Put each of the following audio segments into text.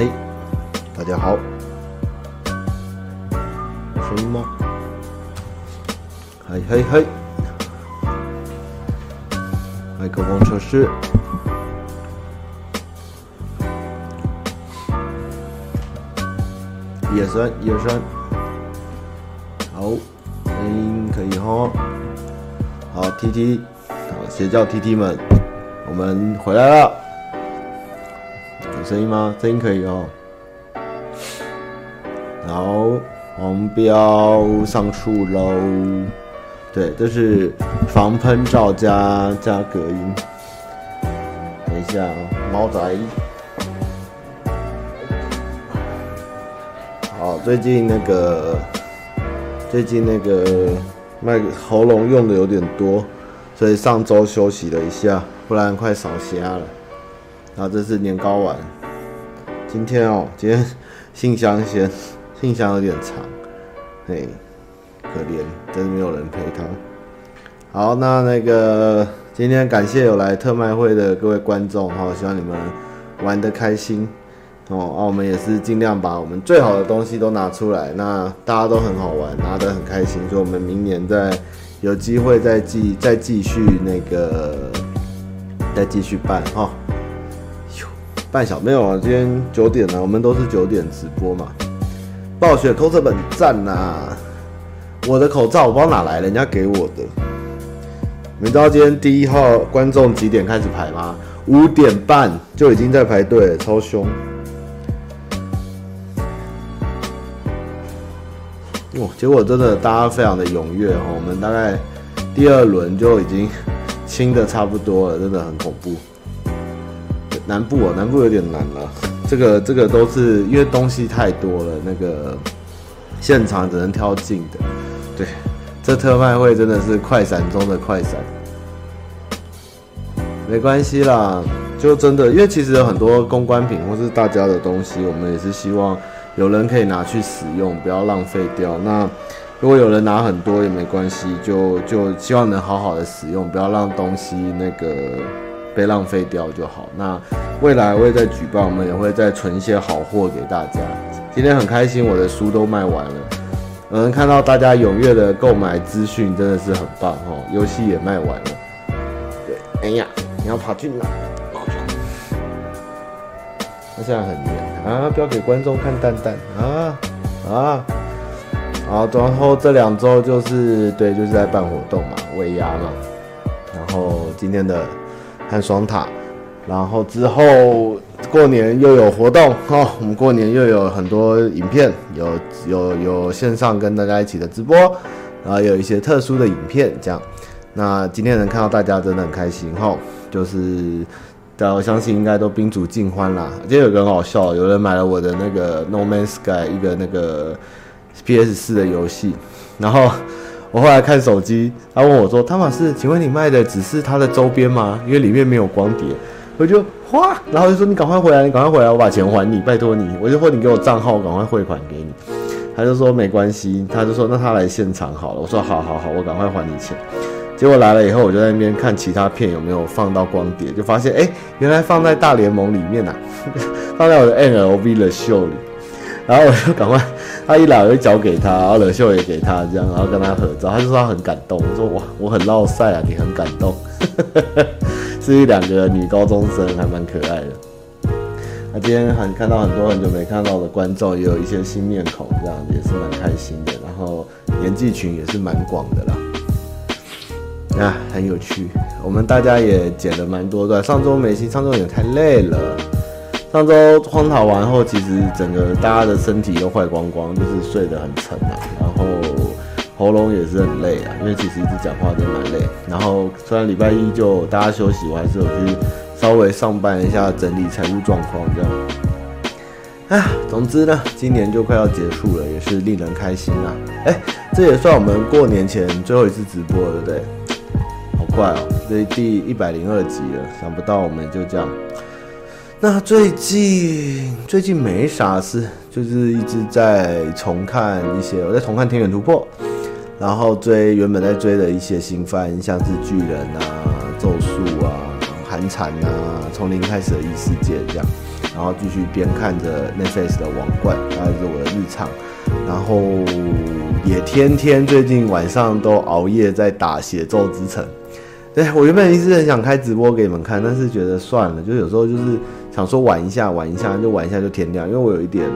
嘿，大家好，声音吗？嘿嘿嘿，麦克风测试，一二三，一二三，好，声音可以哈，好，T T，好，邪教 T T 们，我们回来了。声音吗？声音可以哦。好，黄标上树喽。对，这是防喷罩加加隔音。等一下，猫仔。好，最近那个，最近那个麦喉咙用的有点多，所以上周休息了一下，不然快烧瞎了。啊这是年糕丸，今天哦，今天信箱先，信箱有点长，嘿，可怜，真的没有人陪他。好，那那个今天感谢有来特卖会的各位观众哈，希望你们玩得开心哦。啊，我们也是尽量把我们最好的东西都拿出来，那大家都很好玩，拿得很开心，所以我们明年再有机会再继再继续那个再继续办哈。半小没有啊，今天九点了，我们都是九点直播嘛。暴雪口罩本赞呐！我的口罩我不知道哪来，人家给我的。你们知道今天第一号观众几点开始排吗？五点半就已经在排队，超凶。哇，结果真的大家非常的踊跃哦，我们大概第二轮就已经清的差不多了，真的很恐怖。南部哦，南部有点难了。这个这个都是因为东西太多了，那个现场只能挑近的。对，这特卖会真的是快闪中的快闪。没关系啦，就真的，因为其实有很多公关品或是大家的东西，我们也是希望有人可以拿去使用，不要浪费掉。那如果有人拿很多也没关系，就就希望能好好的使用，不要让东西那个。被浪费掉就好。那未来我会再举办，我们也会再存一些好货给大家。今天很开心，我的书都卖完了。能看到大家踊跃的购买资讯，真的是很棒哦。游戏也卖完了。对，哎呀，你要跑去哪？他现在很远啊，不要给观众看蛋蛋啊啊！好，然后这两周就是对，就是在办活动嘛，尾牙嘛。然后今天的。看双塔，然后之后过年又有活动哦，我们过年又有很多影片，有有有线上跟大家一起的直播，然后有一些特殊的影片这样。那今天能看到大家真的很开心哈，就是大家我相信应该都宾主尽欢啦。今天有个很好笑，有人买了我的那个 No Man's Sky 一个那个 PS 四的游戏，然后。我后来看手机，他问我说：“汤玛士，请问你卖的只是它的周边吗？因为里面没有光碟。”我就哗，然后就说：“你赶快回来，你赶快回来，我把钱还你，拜托你。”我就说：“你给我账号，我赶快汇款给你。”他就说：“没关系。”他就说：“那他来现场好了。”我说：“好好好，我赶快还你钱。”结果来了以后，我就在那边看其他片有没有放到光碟，就发现哎、原来放在大联盟里面呐、啊，放在我的 N L V 的秀里。然后我就赶快，他一来我就交给他，然后冷秀也给他，这样，然后跟他合照，他就说他很感动，我说哇，我很烙赛啊，你很感动，是一两个女高中生，还蛮可爱的。那今天很看到很多很久没看到的观众，也有一些新面孔，这样也是蛮开心的。然后年纪群也是蛮广的啦，啊，很有趣。我们大家也剪了蛮多段，上周没戏，上周也太累了。上周荒岛完后，其实整个大家的身体都坏光光，就是睡得很沉啊，然后喉咙也是很累啊，因为其实一直讲话真蛮累。然后虽然礼拜一就大家休息，我还是有去稍微上班一下，整理财务状况这样。啊，总之呢，今年就快要结束了，也是令人开心啊。哎，这也算我们过年前最后一次直播了，对不对？好快哦，这第一百零二集了，想不到我们就这样。那最近最近没啥事，就是一直在重看一些，我在重看《天元突破》，然后追原本在追的一些新番，像是巨人啊、咒术啊、寒蝉啊，从零开始的异世界这样，然后继续边看着 Netflix 的王冠，大概是我的日常，然后也天天最近晚上都熬夜在打血咒之城。对，我原本一直很想开直播给你们看，但是觉得算了，就有时候就是想说玩一下玩一下，就玩一下就天亮，因为我有一点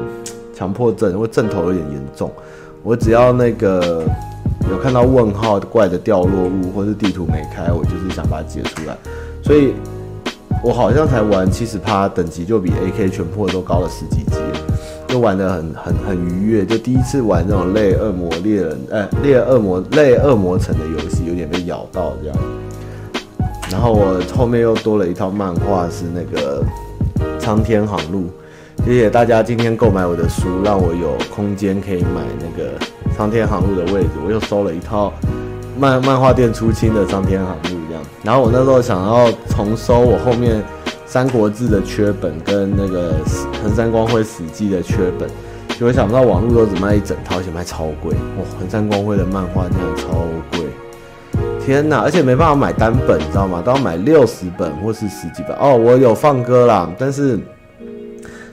强迫症，我症头有点严重，我只要那个。有看到问号怪的掉落物，或是地图没开，我就是想把它解出来。所以，我好像才玩七十趴，等级就比 AK 全破都高了十几级，就玩得很很很愉悦。就第一次玩这种类恶魔猎人，呃，猎恶魔类恶魔城的游戏，有点被咬到这样。然后我后面又多了一套漫画，是那个《苍天航路》。谢谢大家今天购买我的书，让我有空间可以买那个。苍天航路的位置，我又收了一套漫漫画店出清的苍天航路这样。然后我那时候想要重收我后面三国志的缺本跟那个横山光辉史记的缺本，结果想不到网络都只卖一整套，而且卖超贵。哇，横山光辉的漫画真的超贵，天哪！而且没办法买单本，你知道吗？都要买六十本或是十几本。哦，我有放歌啦，但是。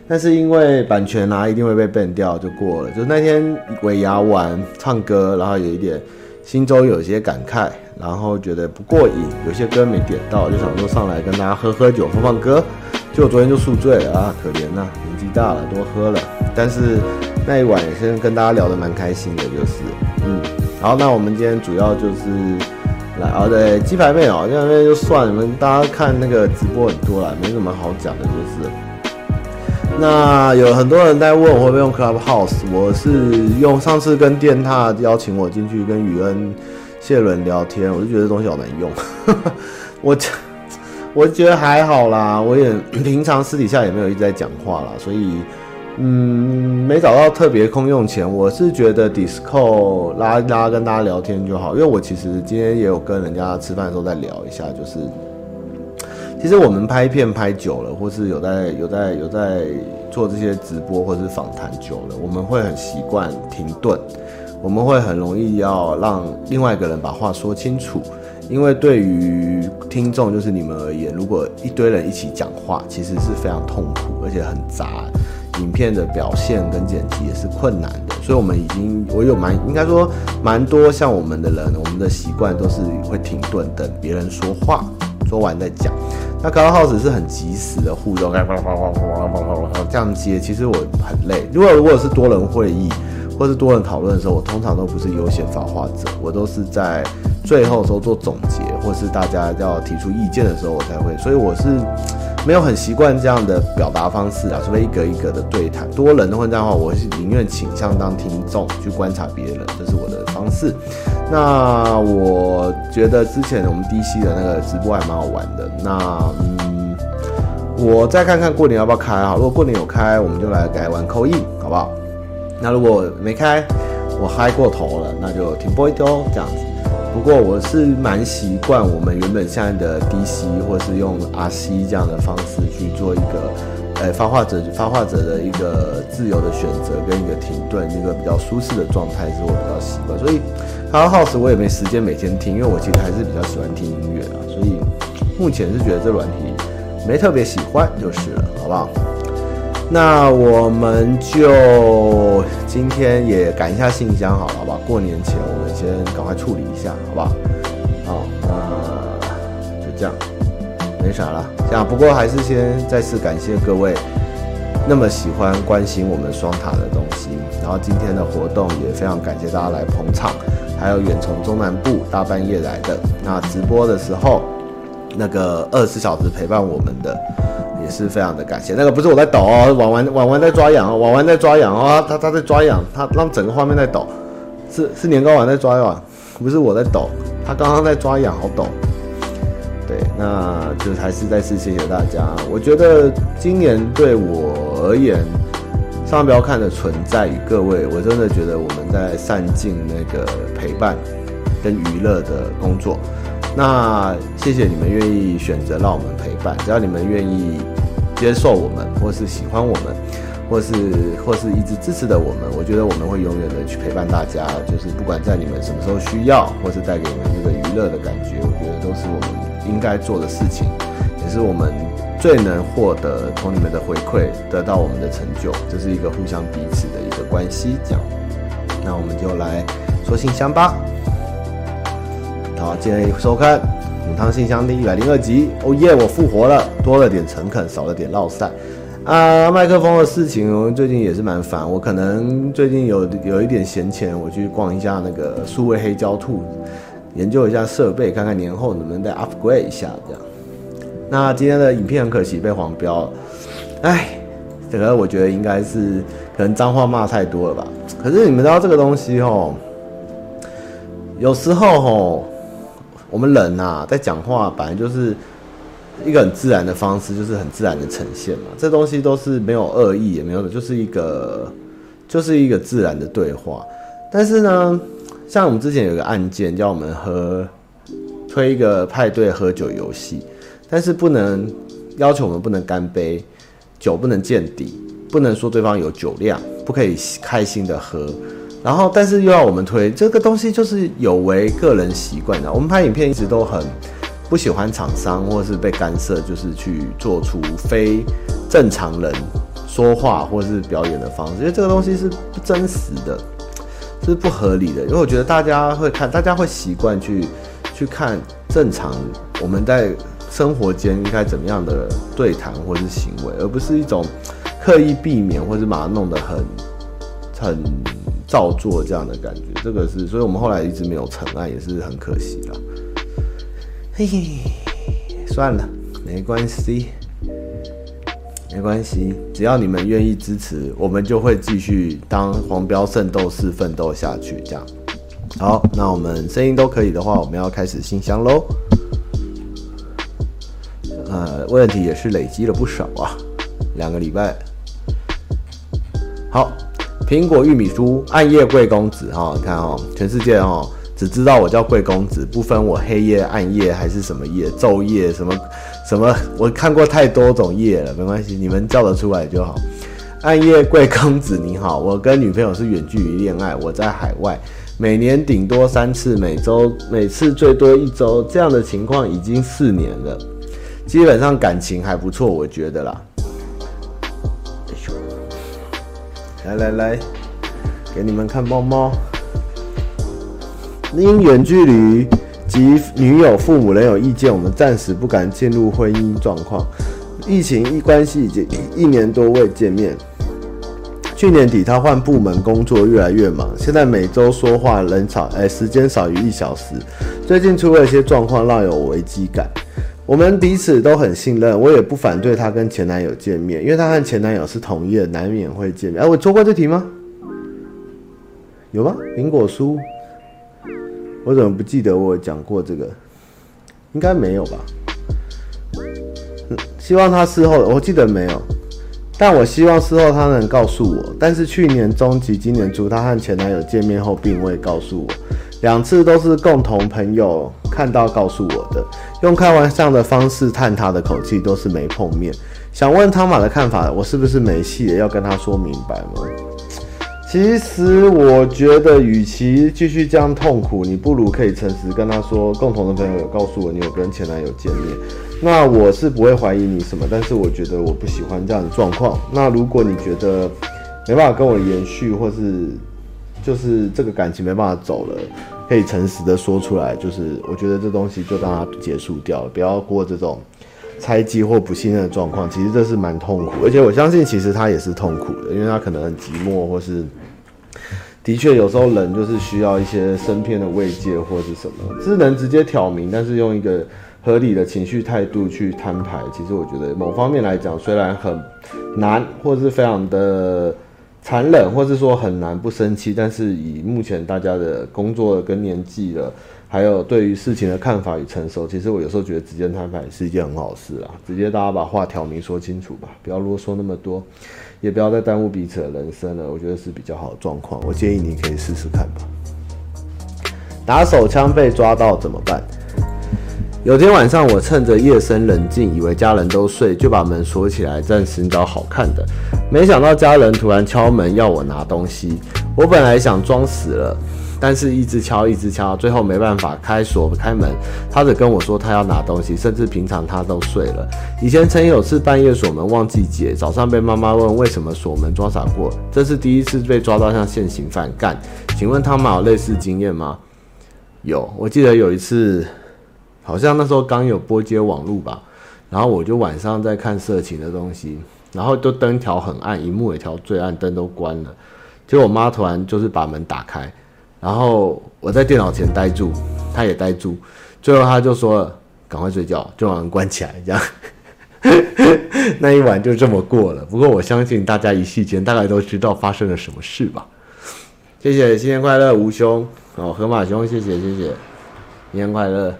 但是因为版权啊，一定会被 ban 掉，就过了。就那天尾牙玩唱歌，然后有一点心中有些感慨，然后觉得不过瘾，有些歌没点到，就想说上来跟大家喝喝酒、放放歌。结果昨天就宿醉了啊，可怜呐、年纪大了，多喝了。但是那一晚也是跟大家聊得蛮开心的，就是嗯。好，那我们今天主要就是来啊，对，鸡排妹哦，鸡排妹就算，你们大家看那个直播很多了，没什么好讲的，就是。那有很多人在问我会不会用 Clubhouse，我是用上次跟电獭邀请我进去跟宇恩、谢伦聊天，我就觉得这东西好难用。我我觉得还好啦，我也平常私底下也没有一直在讲话啦，所以嗯，没找到特别空用钱。我是觉得 disco 拉拉跟大家聊天就好，因为我其实今天也有跟人家吃饭的时候再聊一下，就是。其实我们拍片拍久了，或是有在有在有在做这些直播或是访谈久了，我们会很习惯停顿，我们会很容易要让另外一个人把话说清楚，因为对于听众就是你们而言，如果一堆人一起讲话，其实是非常痛苦而且很杂，影片的表现跟剪辑也是困难的，所以我们已经我有蛮应该说蛮多像我们的人，我们的习惯都是会停顿等别人说话。说完再讲，那高耗子是很及时的互动，这样接，其实我很累。如果如果是多人会议或是多人讨论的时候，我通常都不是优先发话者，我都是在最后时候做总结，或是大家要提出意见的时候我才会。所以我是没有很习惯这样的表达方式啊，除非一格一格的对谈，多人的混战的话，我是宁愿倾向当听众去观察别人，这是我的方式。那我觉得之前我们 DC 的那个直播还蛮好玩的。那嗯，我再看看过年要不要开啊？如果过年有开，我们就来改玩 call in，好不好？那如果没开，我嗨过头了，那就停播一丢这样子。不过我是蛮习惯我们原本现在的 DC 或是用 RC 这样的方式去做一个。哎，发话者发话者的一个自由的选择跟一个停顿，一个比较舒适的状态是我比较习惯。所以它耗时我也没时间每天听，因为我其实还是比较喜欢听音乐啊。所以目前是觉得这软体没特别喜欢就是了，好不好？那我们就今天也赶一下信箱好了，好吧？过年前我们先赶快处理一下，好不好？好，那就这样。没啥了，这样。不过还是先再次感谢各位那么喜欢关心我们双塔的东西。然后今天的活动也非常感谢大家来捧场，还有远从中南部大半夜来的。那直播的时候，那个二十四小时陪伴我们的是非常的感谢。那个不是我在抖哦，婉婉婉婉在抓痒哦，婉婉在抓痒哦，他他在抓痒，他让整个画面在抖，是是年糕丸在抓痒，不是我在抖，他刚刚在抓痒，好抖。对，那就还是再次谢谢大家。我觉得今年对我而言，上标看的存在与各位，我真的觉得我们在善尽那个陪伴跟娱乐的工作。那谢谢你们愿意选择让我们陪伴，只要你们愿意接受我们，或是喜欢我们，或是或是一直支持的我们，我觉得我们会永远的去陪伴大家。就是不管在你们什么时候需要，或是带给你们这个娱乐的感觉，我觉得都是我们。应该做的事情，也是我们最能获得从你们的回馈，得到我们的成就，这是一个互相彼此的一个关系。这样，那我们就来说信箱吧。好，今天收看母汤信箱第一百零二集。哦耶，我复活了，多了点诚恳，少了点烙赛。啊，麦克风的事情，最近也是蛮烦。我可能最近有有一点闲钱，我去逛一下那个数位黑胶兔，研究一下设备，看看年后能不能再 upgrade 一下这样。那今天的影片很可惜被黄标了，哎，这个我觉得应该是可能脏话骂太多了吧。可是你们知道这个东西吼，有时候吼，我们人呐在讲话本来就是。一个很自然的方式，就是很自然的呈现嘛。这东西都是没有恶意，也没有的，就是一个，就是一个自然的对话。但是呢，像我们之前有个案件，叫我们喝推一个派对喝酒游戏，但是不能要求我们不能干杯，酒不能见底，不能说对方有酒量，不可以开心的喝。然后，但是又要我们推这个东西，就是有违个人习惯的。我们拍影片一直都很。不喜欢厂商或是被干涉，就是去做出非正常人说话或是表演的方式，因为这个东西是不真实的，是不合理的。因为我觉得大家会看，大家会习惯去去看正常我们在生活间应该怎么样的对谈或是行为，而不是一种刻意避免或是把它弄得很很造作这样的感觉。这个是，所以我们后来一直没有成案，也是很可惜啦。嘿嘿，算了，没关系，没关系，只要你们愿意支持，我们就会继续当黄标圣斗士奋斗下去。这样，好，那我们声音都可以的话，我们要开始信箱喽。呃，问题也是累积了不少啊，两个礼拜。好，苹果玉米酥，暗夜贵公子哈，你看哦，全世界哦。只知道我叫贵公子，不分我黑夜、暗夜还是什么夜、昼夜什么什么，我看过太多种夜了，没关系，你们叫得出来就好。暗夜贵公子你好，我跟女朋友是远距离恋爱，我在海外，每年顶多三次，每周每次最多一周，这样的情况已经四年了，基本上感情还不错，我觉得啦。来来来，给你们看猫猫。因远距离及女友父母仍有意见，我们暂时不敢进入婚姻状况。疫情一关系已经一年多未见面。去年底他换部门工作，越来越忙，现在每周说话人少，哎，时间少于一小时。最近出了一些状况，让有危机感。我们彼此都很信任，我也不反对他跟前男友见面，因为他和前男友是同业，难免会见面。哎，我做过这题吗？有吗？苹果书。我怎么不记得我讲过这个？应该没有吧？希望他事后，我记得没有，但我希望事后他能告诉我。但是去年中及今年初，他和前男友见面后，并未告诉我，两次都是共同朋友看到告诉我的，用开玩笑的方式探他的口气，都是没碰面。想问汤玛的看法，我是不是没戏了？要跟他说明白吗？其实我觉得，与其继续这样痛苦，你不如可以诚实跟他说，共同的朋友有告诉我你有跟前男友见面，那我是不会怀疑你什么，但是我觉得我不喜欢这样的状况。那如果你觉得没办法跟我延续，或是就是这个感情没办法走了，可以诚实的说出来，就是我觉得这东西就让它结束掉了，不要过这种猜忌或不信任的状况。其实这是蛮痛苦，而且我相信其实他也是痛苦的，因为他可能很寂寞，或是。的确，有时候人就是需要一些身边的慰藉或是什么，是能直接挑明，但是用一个合理的情绪态度去摊牌。其实我觉得某方面来讲，虽然很难，或是非常的 残忍，或是说很难不生气，但是以目前大家的工作跟年纪了，还有对于事情的看法与成熟，其实我有时候觉得直接摊牌是一件很好事啊。直接大家把话挑明说清楚吧，不要啰嗦那么多。也不要再耽误彼此的人生了，我觉得是比较好的状况。我建议你可以试试看吧。打手枪被抓到怎么办？有天晚上，我趁着夜深人静，以为家人都睡，就把门锁起来，暂时找好看的。没想到家人突然敲门要我拿东西。我本来想装死了，但是一直敲一直敲，最后没办法开锁开门。他只跟我说他要拿东西，甚至平常他都睡了。以前曾有次半夜锁门忘记解，早上被妈妈问为什么锁门装傻过，这是第一次被抓到像现行犯干。请问他们有类似经验吗？有，我记得有一次，好像那时候刚有拨接网络吧，然后我就晚上在看色情的东西，然后就灯调很暗，荧幕也调最暗，灯都关了。结果我妈突然就是把门打开，然后我在电脑前呆住，她也呆住，最后她就说：“赶快睡觉，就把门关起来。”这样，那一晚就这么过了。不过我相信大家一夕间大概都知道发生了什么事吧。谢谢，新年快乐，吴兄。哦，河马兄，谢谢谢谢，新年快乐！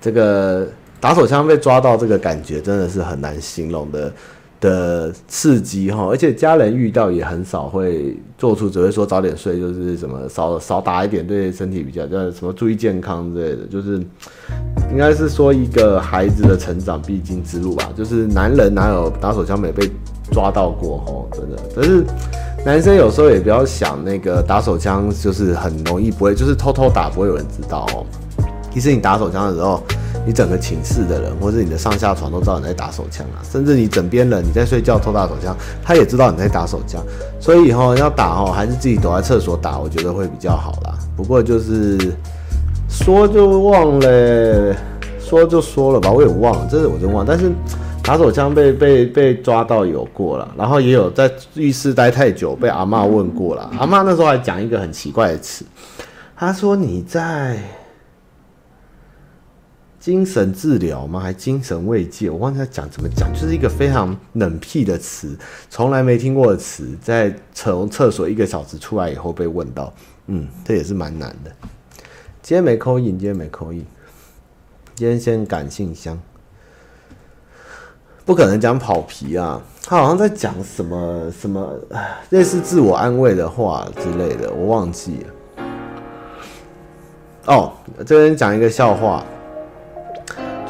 这个打手枪被抓到，这个感觉真的是很难形容的的刺激哈，而且家人遇到也很少会做出，只会说早点睡，就是什么少少打一点，对身体比较，叫什么注意健康之类的，就是应该是说一个孩子的成长必经之路吧。就是男人哪有打手枪没被抓到过哈，真的，可是。男生有时候也不要想那个打手枪，就是很容易不会，就是偷偷打不会有人知道哦。其实你打手枪的时候，你整个寝室的人或者你的上下床都知道你在打手枪啊，甚至你枕边人你在睡觉偷打手枪，他也知道你在打手枪。所以以后要打哦，还是自己躲在厕所打，我觉得会比较好啦。不过就是说就忘了，说就说了吧，我也忘了，这是我真忘了，但是。打手枪被被被抓到有过了，然后也有在浴室待太久被阿嬷问过了。阿嬷那时候还讲一个很奇怪的词，她说你在精神治疗吗？还精神慰藉？我忘记他讲怎么讲，就是一个非常冷僻的词，从来没听过的词，在从厕所一个小时出来以后被问到，嗯，这也是蛮难的。今天没扣印，今天没扣印，今天先感性箱。不可能讲跑皮啊！他好像在讲什么什么类似自我安慰的话之类的，我忘记了。哦，这边讲一个笑话，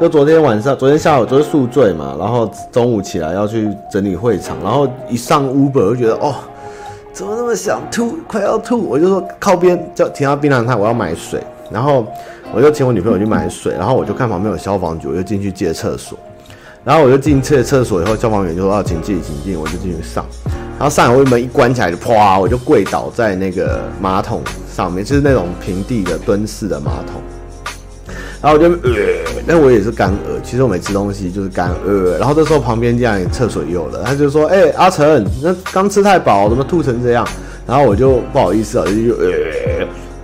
就昨天晚上，昨天下午就是宿醉嘛，然后中午起来要去整理会场，然后一上 Uber 我就觉得哦，怎么那么想吐，快要吐，我就说靠边，就停到槟榔摊，我要买水，然后我就请我女朋友去买水，然后我就看旁边有消防局，我就进去借厕所。然后我就进厕厕所以后，消防员就说要请进，请进，我就进去上。然后上来，我门一关起来，就啪，我就跪倒在那个马桶上面，就是那种平地的蹲式的马桶。然后我就呃，但我也是干呕，其实我没吃东西，就是干呕。然后这时候旁边这样厕所也有了，他就说：“哎、欸，阿成，那刚吃太饱，怎么吐成这样？”然后我就不好意思啊，就就呃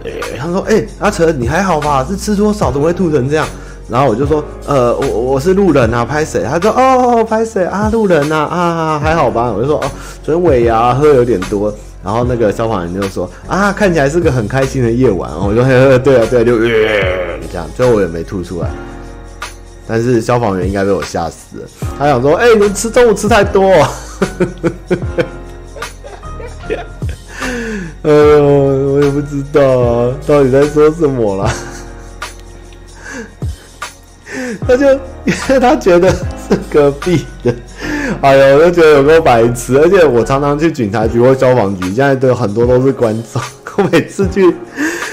呃，他说：“哎、阿成，你还好吧？是吃多少怎么会吐成这样？”然后我就说，呃，我我是路人啊，拍谁？他说，哦，拍谁啊？路人啊，啊，还好吧？我就说，哦，昨天尾牙喝有点多。然后那个消防员就说，啊，看起来是个很开心的夜晚。我就说，对啊，对啊，就呃这样，最后我也没吐出来。但是消防员应该被我吓死了，他想说，哎、欸，你吃中午吃太多。哎呦，我也不知道啊，到底在说什么啦。他就因为他觉得是隔壁的，哎呦，我就觉得有够白痴。而且我常常去警察局或消防局，现在都很多都是观众。我每次去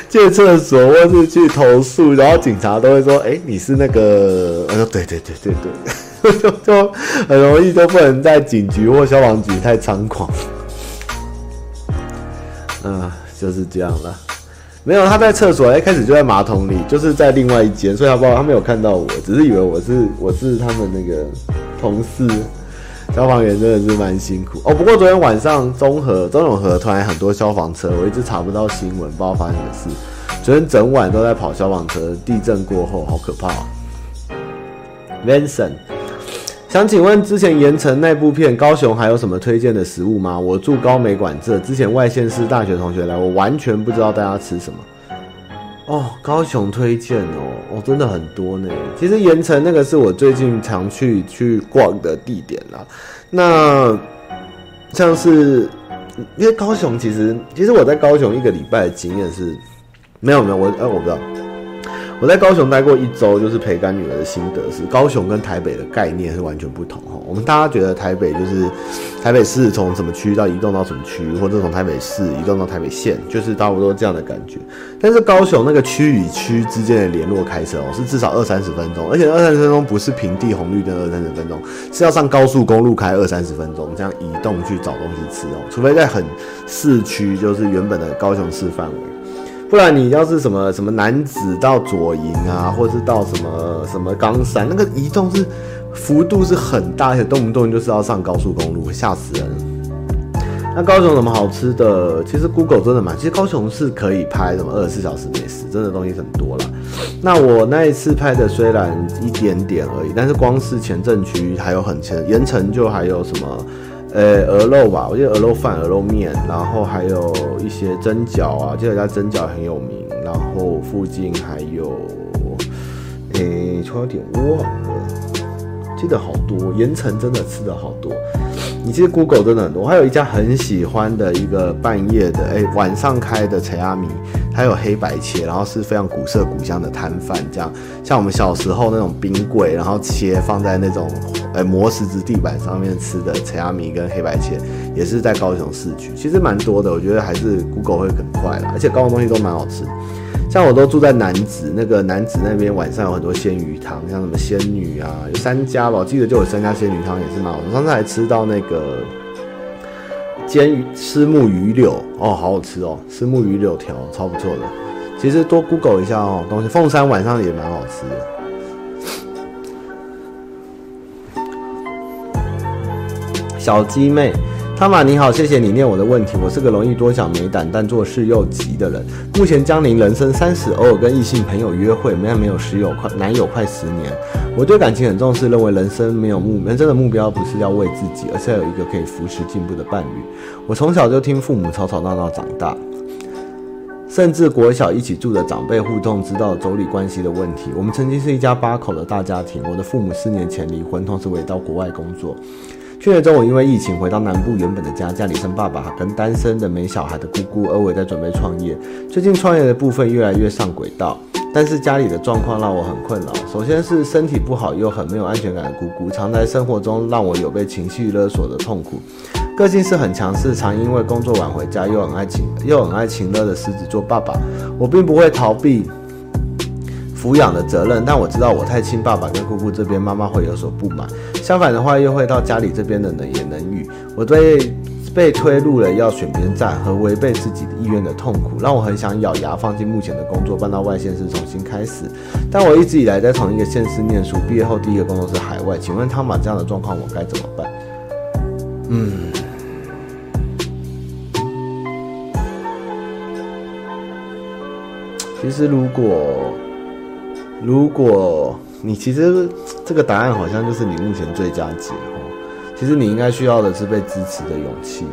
借厕所或是去投诉，然后警察都会说：“哎、你是那个？”我说：“对对对对对。” 就就很容易就不能在警局或消防局太猖狂。嗯，就是这样了。没有，他在厕所，一开始就在马桶里，就是在另外一间，所以他不知道他没有看到我，只是以为我是我是他们那个同事。消防员真的是蛮辛苦哦。不过昨天晚上中和中永和突然很多消防车，我一直查不到新闻，不知道发生什么事。昨天整晚都在跑消防车，地震过后好可怕。Vincent。想请问，之前盐城那部片，高雄还有什么推荐的食物吗？我住高美馆这，之前外县市大学同学来，我完全不知道大家吃什么。哦，高雄推荐哦，哦，真的很多呢。其实盐城那个是我最近常去去逛的地点啦。那像是因为高雄，其实其实我在高雄一个礼拜的经验是，没有没有，我呃我不知道。我在高雄待过一周，就是陪干女儿的心得是，高雄跟台北的概念是完全不同哈。我们大家觉得台北就是台北市从什么区到移动到什么区，或者从台北市移动到台北县，就是差不多这样的感觉。但是高雄那个区与区之间的联络开车哦，是至少二三十分钟，而且二三十分钟不是平地红绿灯二三十分钟，是要上高速公路开二三十分钟，这样移动去找东西吃哦。除非在很市区，就是原本的高雄市范围。不然你要是什么什么男子到左营啊，或者是到什么什么冈山，那个移动是幅度是很大，而且动不动就是要上高速公路，吓死人。那高雄有什么好吃的？其实 Google 真的蛮，其实高雄是可以拍什么二十四小时美食，真的东西很多啦。那我那一次拍的虽然一点点而已，但是光是前镇区还有很前盐埕就还有什么。呃，鹅肉吧，我记得鹅肉饭、鹅肉面，然后还有一些蒸饺啊，记得家蒸饺很有名。然后附近还有，诶，突然有点忘了，记得好多。盐城真的吃的好多，你记得 Google 真的很多。我还有一家很喜欢的一个半夜的，诶，晚上开的扯仔面。还有黑白切，然后是非常古色古香的摊贩，这样像我们小时候那种冰柜，然后切放在那种呃磨石子地板上面吃的陈阿米跟黑白切，也是在高雄市区，其实蛮多的。我觉得还是 Google 会很快啦，而且高雄东西都蛮好吃。像我都住在南子，那个南子那边晚上有很多鲜鱼汤，像什么仙女啊，有三家吧，我记得就有三家鲜鱼汤也是蛮好吃。上次还吃到那个。煎鱼丝木鱼柳哦，好好吃哦！丝木鱼柳条超不错的。其实多 Google 一下哦，东西凤山晚上也蛮好吃的。小鸡妹，汤玛你好，谢谢你念我的问题。我是个容易多想没胆，但做事又急的人。目前江宁人生三十，偶尔跟异性朋友约会，没有没有室友快男友快十年。我对感情很重视，认为人生没有目，人生的目标不是要为自己，而是要有一个可以扶持进步的伴侣。我从小就听父母吵吵闹闹长大，甚至国小一起住的长辈互动，知道妯娌关系的问题。我们曾经是一家八口的大家庭，我的父母四年前离婚，同时我也到国外工作。去年中，我因为疫情回到南部原本的家，家里剩爸爸跟单身的没小孩的姑姑，而我在准备创业。最近创业的部分越来越上轨道。但是家里的状况让我很困扰。首先是身体不好又很没有安全感的姑姑，常在生活中让我有被情绪勒索的痛苦。个性是很强势，常因为工作晚回家，又很爱情又很爱情乐的狮子座爸爸。我并不会逃避抚养的责任，但我知道我太亲爸爸跟姑姑这边，妈妈会有所不满。相反的话，又会到家里这边的冷言冷语。我对。被推入了要选边站和违背自己的意愿的痛苦，让我很想咬牙放弃目前的工作，搬到外县市重新开始。但我一直以来在同一个县市念书，毕业后第一个工作是海外。请问汤马这样的状况我该怎么办？嗯，其实如果如果你其实这个答案好像就是你目前最佳解。其实你应该需要的是被支持的勇气。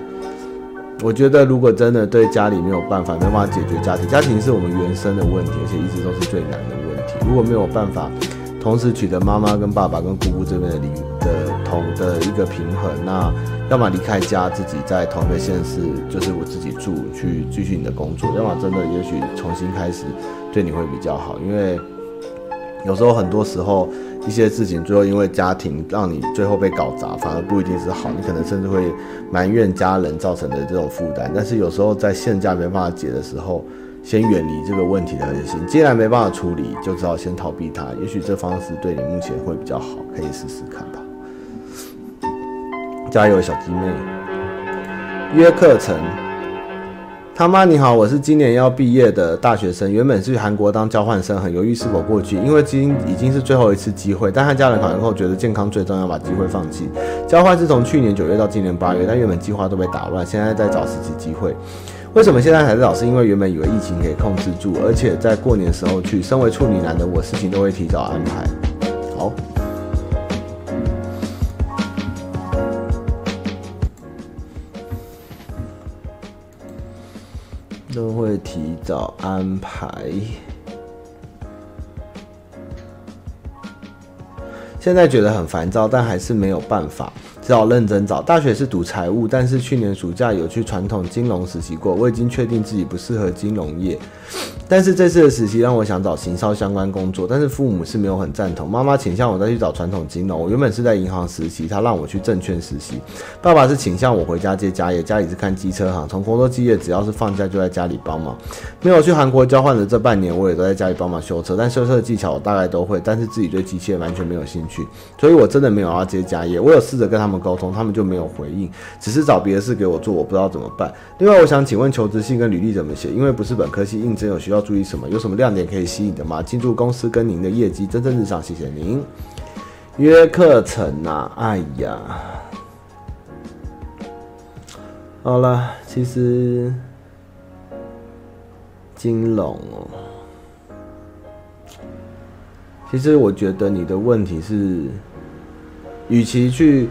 我觉得，如果真的对家里没有办法，没办法解决家庭，家庭是我们原生的问题，而且一直都是最难的问题。如果没有办法同时取得妈妈跟爸爸跟姑姑这边的离的同的一个平衡，那要么离开家，自己在同一个县市，就是我自己住，去继续你的工作；要么真的也许重新开始，对你会比较好，因为有时候很多时候。一些事情最后因为家庭让你最后被搞砸，反而不一定是好，你可能甚至会埋怨家人造成的这种负担。但是有时候在现价没办法解的时候，先远离这个问题的核心。既然没办法处理，就只好先逃避它。也许这方式对你目前会比较好，可以试试看吧。加油，小鸡妹！约课程。他妈你好，我是今年要毕业的大学生，原本是去韩国当交换生，很犹豫是否过去，因为今已经是最后一次机会，但和家人讨论后觉得健康最重要，把机会放弃。交换是从去年九月到今年八月，但原本计划都被打乱，现在在找实习机会。为什么现在才找？是因为原本以为疫情可以控制住，而且在过年时候去。身为处女男的我，事情都会提早安排。好。都会提早安排。现在觉得很烦躁，但还是没有办法。只好认真找。大学是读财务，但是去年暑假有去传统金融实习过。我已经确定自己不适合金融业，但是这次的实习让我想找行销相关工作，但是父母是没有很赞同。妈妈倾向我再去找传统金融。我原本是在银行实习，他让我去证券实习。爸爸是倾向我回家接家业，家里是看机车行。从工作毕业，只要是放假就在家里帮忙。没有去韩国交换的这半年，我也都在家里帮忙修车，但修车的技巧我大概都会，但是自己对机械完全没有兴趣，所以我真的没有要接家业。我有试着跟他们。沟通，他们就没有回应，只是找别的事给我做，我不知道怎么办。另外，我想请问求职信跟履历怎么写？因为不是本科系应征，有需要注意什么？有什么亮点可以吸引的吗？进驻公司跟您的业绩蒸蒸日上，谢谢您。约课程啊，哎呀，好了，其实金融哦，其实我觉得你的问题是，与其去。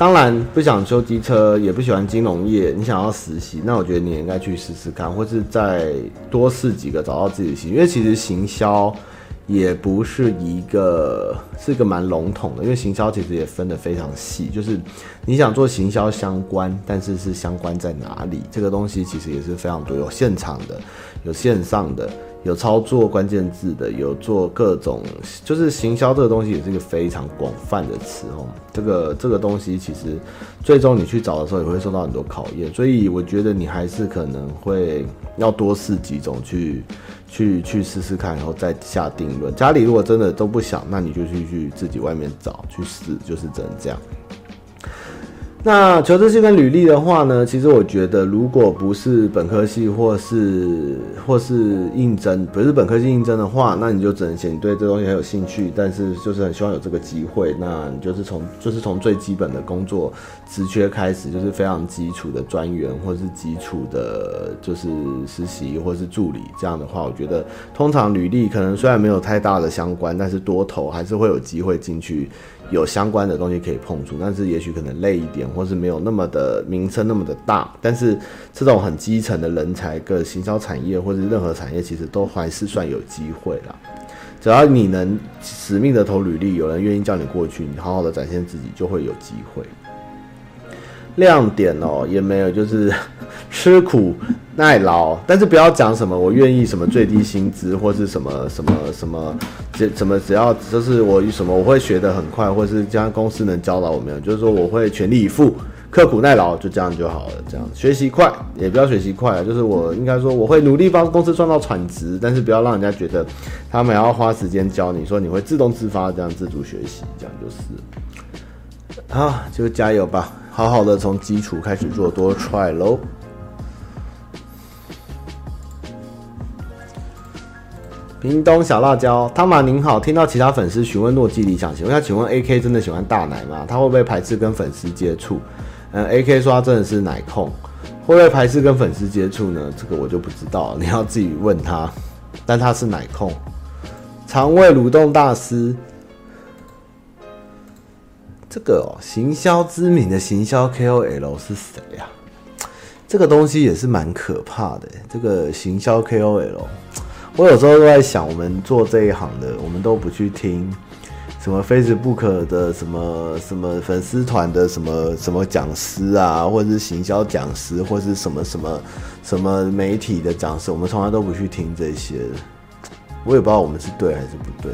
当然不想修机车，也不喜欢金融业。你想要实习，那我觉得你也应该去试试看，或是再多试几个，找到自己的兴趣。因为其实行销也不是一个，是一个蛮笼统的。因为行销其实也分得非常细，就是你想做行销相关，但是是相关在哪里？这个东西其实也是非常多，有现场的，有线上的。有操作关键字的，有做各种，就是行销这个东西也是一个非常广泛的词哦。这个这个东西其实最终你去找的时候也会受到很多考验，所以我觉得你还是可能会要多试几种去去去试试看，然后再下定论。家里如果真的都不想，那你就去去自己外面找去试，就是只能这样。那求职信跟履历的话呢，其实我觉得，如果不是本科系或是或是应征，不是本科系应征的话，那你就只能写你对这东西很有兴趣，但是就是很希望有这个机会。那你就是从就是从最基本的工作职缺开始，就是非常基础的专员或是基础的，就是实习或是助理这样的话，我觉得通常履历可能虽然没有太大的相关，但是多投还是会有机会进去。有相关的东西可以碰触，但是也许可能累一点，或是没有那么的名声那么的大。但是这种很基层的人才，跟行销产业或者任何产业，其实都还是算有机会啦。只要你能死命的投履历，有人愿意叫你过去，你好好的展现自己，就会有机会。亮点哦，也没有，就是吃苦耐劳，但是不要讲什么我愿意什么最低薪资或是什么什么什么，只什么只要就是我什么我会学得很快，或是这家公司能教导我没有，就是说我会全力以赴、刻苦耐劳，就这样就好了。这样学习快也不要学习快，就是我应该说我会努力帮公司创造产值，但是不要让人家觉得他们要花时间教你，说你会自动自发这样自主学习，这样就是。好，就加油吧。好好的从基础开始做，多 try 喽。屏东小辣椒，汤马您好，听到其他粉丝询问诺基理想型，我想请问 AK 真的喜欢大奶吗？他会不会排斥跟粉丝接触？嗯，AK 说他真的是奶控，会不会排斥跟粉丝接触呢？这个我就不知道，你要自己问他。但他是奶控，肠胃蠕动大师。这个哦，行销知名的行销 KOL 是谁呀？这个东西也是蛮可怕的。这个行销 KOL，我有时候都在想，我们做这一行的，我们都不去听什么 Facebook 的什么什么粉丝团的什么什么讲师啊，或者是行销讲师，或是什么什么什么媒体的讲师，我们从来都不去听这些。我也不知道我们是对还是不对，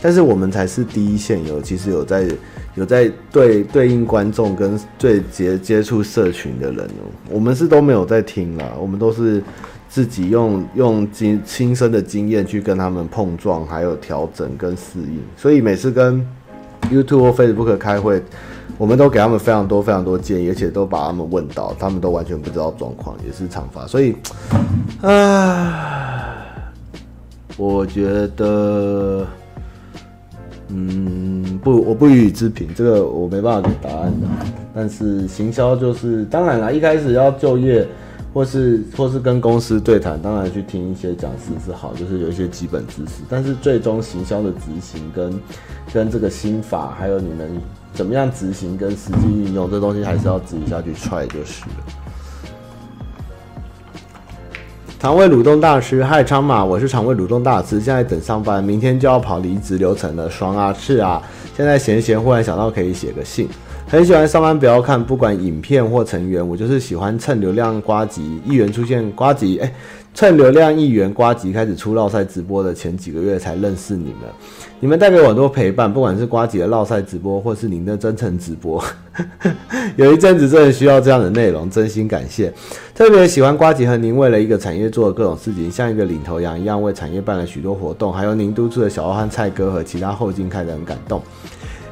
但是我们才是第一线有，其实有在。有在对对应观众跟最接接触社群的人哦，我们是都没有在听啦，我们都是自己用用经亲身的经验去跟他们碰撞，还有调整跟适应。所以每次跟 YouTube 或 Facebook 开会，我们都给他们非常多非常多建议，而且都把他们问到，他们都完全不知道状况，也是常发。所以，啊，我觉得。嗯，不，我不予以置评，这个我没办法给答案的。但是行销就是，当然啦，一开始要就业，或是或是跟公司对谈，当然去听一些讲师是好，就是有一些基本知识。但是最终行销的执行跟跟这个心法，还有你们怎么样执行跟实际运用，这东西还是要自己下去 try 就是了。肠胃蠕动大师，嗨，昌马，我是肠胃蠕动大师，现在等上班，明天就要跑离职流程了，爽啊，是啊，现在闲闲忽然想到可以写个信。很喜欢上班不要看，不管影片或成员，我就是喜欢蹭流量瓜吉，议员出现瓜吉，哎、蹭流量议员瓜吉开始出绕赛直播的前几个月才认识你们，你们带给我很多陪伴，不管是瓜吉的绕赛直播，或是您的真诚直播，有一阵子真的需要这样的内容，真心感谢。特别喜欢瓜吉和您为了一个产业做的各种事情，像一个领头羊一样为产业办了许多活动，还有您督促的小欧和蔡哥和其他后进看得很感动。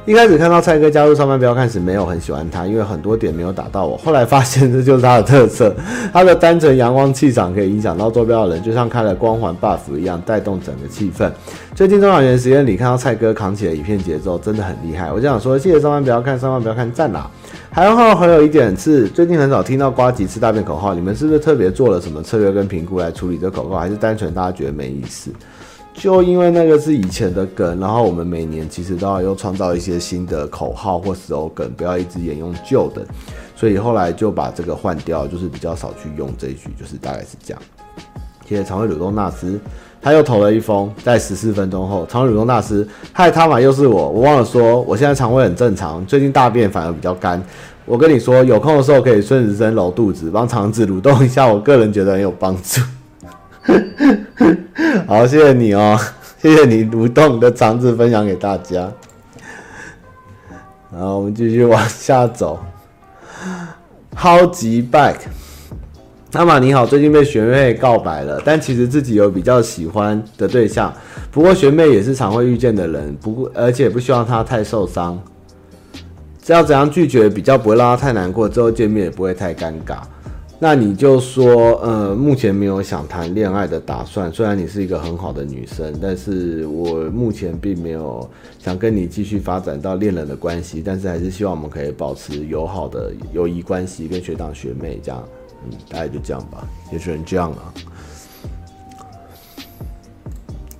一开始看到蔡哥加入上班不要看时，没有很喜欢他，因为很多点没有打到我。后来发现这就是他的特色，他的单纯阳光气场可以影响到周边的人，就像开了光环 buff 一样，带动整个气氛。最近中小园实验里看到蔡哥扛起了一片节奏，真的很厉害。我就想说，谢谢上班不要看，上班不要看，赞啦！还有还有一点是，最近很少听到瓜吉吃大便口号，你们是不是特别做了什么策略跟评估来处理这口号，还是单纯大家觉得没意思？就因为那个是以前的梗，然后我们每年其实都要又创造一些新的口号或 slogan，不要一直沿用旧的，所以后来就把这个换掉，就是比较少去用这一句，就是大概是这样。谢谢常会蠕动纳斯，他又投了一封，在十四分钟后，常会蠕动纳斯，嗨，他嘛又是我，我忘了说，我现在肠胃很正常，最近大便反而比较干。我跟你说，有空的时候可以顺时针揉肚子，帮肠子蠕动一下，我个人觉得很有帮助。好，谢谢你哦，谢谢你蠕动的肠子分享给大家。然后我们继续往下走。超级 back，那么你好，最近被学妹告白了，但其实自己有比较喜欢的对象，不过学妹也是常会遇见的人，不过而且不希望她太受伤。要怎样拒绝比较不会让她太难过，之后见面也不会太尴尬。那你就说，呃，目前没有想谈恋爱的打算。虽然你是一个很好的女生，但是我目前并没有想跟你继续发展到恋人的关系。但是还是希望我们可以保持友好的友谊关系，跟学长学妹这样。嗯，大概就这样吧，也只能这样了。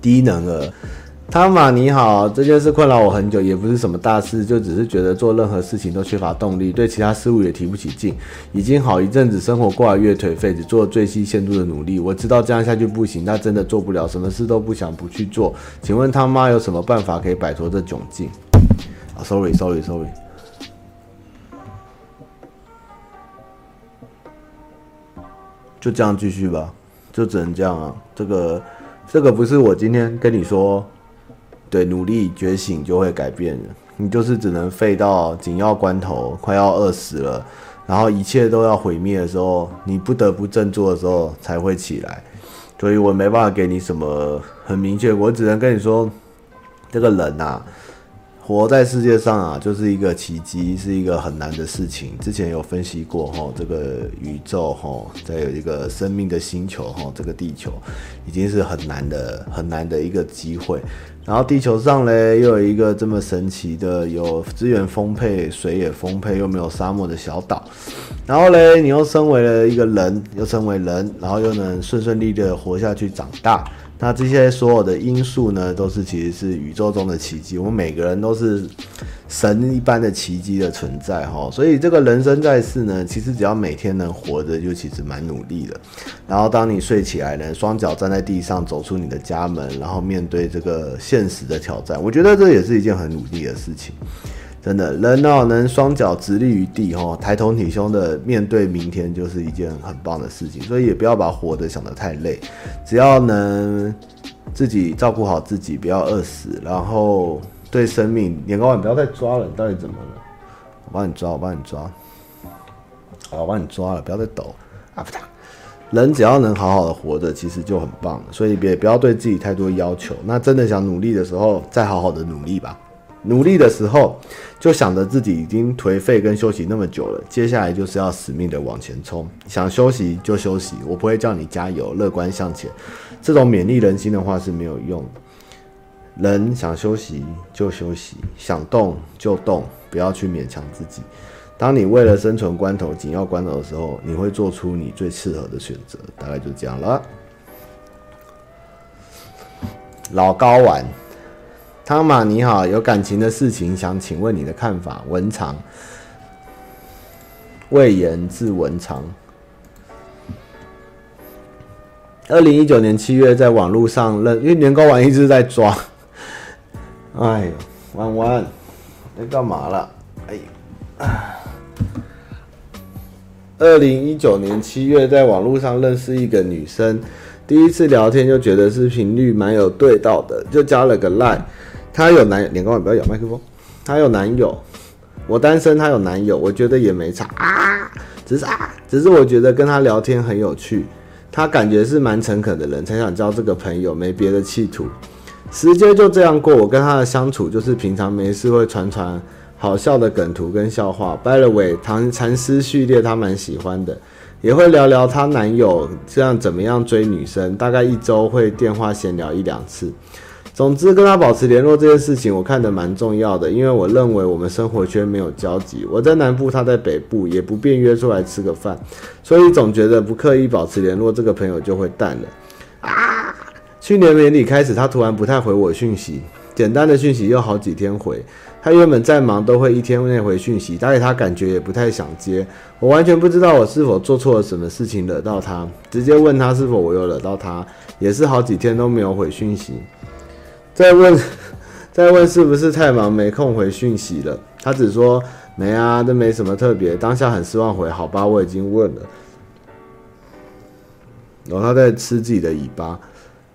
低能儿。汤玛你好，这件事困扰我很久，也不是什么大事，就只是觉得做任何事情都缺乏动力，对其他事物也提不起劲，已经好一阵子生活过得越颓废，只做最细限度的努力。我知道这样下去不行，那真的做不了，什么事都不想不去做。请问他妈有什么办法可以摆脱这窘境？啊，sorry，sorry，sorry，就这样继续吧，就只能这样啊。这个，这个不是我今天跟你说。对，努力觉醒就会改变。你就是只能废到紧要关头，快要饿死了，然后一切都要毁灭的时候，你不得不振作的时候才会起来。所以我没办法给你什么很明确，我只能跟你说，这个人呐。活在世界上啊，就是一个奇迹，是一个很难的事情。之前有分析过哈，这个宇宙哈，再有一个生命的星球哈，这个地球已经是很难的、很难的一个机会。然后地球上嘞，又有一个这么神奇的，有资源丰沛、水也丰沛，又没有沙漠的小岛。然后嘞，你又身为了一个人，又成为人，然后又能顺顺利利的活下去、长大。那这些所有的因素呢，都是其实是宇宙中的奇迹。我们每个人都是神一般的奇迹的存在哈。所以这个人生在世呢，其实只要每天能活着，就其实蛮努力的。然后当你睡起来呢，双脚站在地上，走出你的家门，然后面对这个现实的挑战，我觉得这也是一件很努力的事情。真的，人哦，能双脚直立于地，哦，抬头挺胸的面对明天，就是一件很棒的事情。所以也不要把活的想得太累，只要能自己照顾好自己，不要饿死，然后对生命，年糕碗不要再抓了，你到底怎么了？我帮你抓，我帮你抓，好，我帮你抓了，不要再抖啊！不打，人只要能好好的活着，其实就很棒了。所以别不要对自己太多要求。那真的想努力的时候，再好好的努力吧。努力的时候，就想着自己已经颓废跟休息那么久了，接下来就是要死命的往前冲。想休息就休息，我不会叫你加油，乐观向前。这种勉励人心的话是没有用。人想休息就休息，想动就动，不要去勉强自己。当你为了生存关头、紧要关头的时候，你会做出你最适合的选择。大概就这样了。老高玩。汤玛你好，有感情的事情想请问你的看法。文长，魏延字文长。二零一九年七月，在网络上认，因为年糕丸一直在抓。哎呦，弯弯，在干嘛了？哎，二零一九年七月，在网络上认识一个女生，第一次聊天就觉得是频率蛮有对到的，就加了个 line。她有男，脸高不要咬麦克风。她有男友，我单身，她有男友，我觉得也没差啊，只是啊，只是我觉得跟她聊天很有趣，她感觉是蛮诚恳的人，才想交这个朋友，没别的企图。时间就这样过，我跟她的相处就是平常没事会传传好笑的梗图跟笑话。By the way，唐禅师序列她蛮喜欢的，也会聊聊她男友这样怎么样追女生，大概一周会电话闲聊一两次。总之，跟他保持联络这件事情，我看得蛮重要的，因为我认为我们生活圈没有交集，我在南部，他在北部，也不便约出来吃个饭，所以总觉得不刻意保持联络，这个朋友就会淡了。啊！去年年底开始，他突然不太回我讯息，简单的讯息又好几天回。他原本再忙都会一天内回讯息，打给他感觉也不太想接。我完全不知道我是否做错了什么事情惹到他，直接问他是否我又惹到他，也是好几天都没有回讯息。再问，再问是不是太忙没空回讯息了？他只说没啊，都没什么特别。当下很失望回，好吧，我已经问了。然后他在吃自己的尾巴。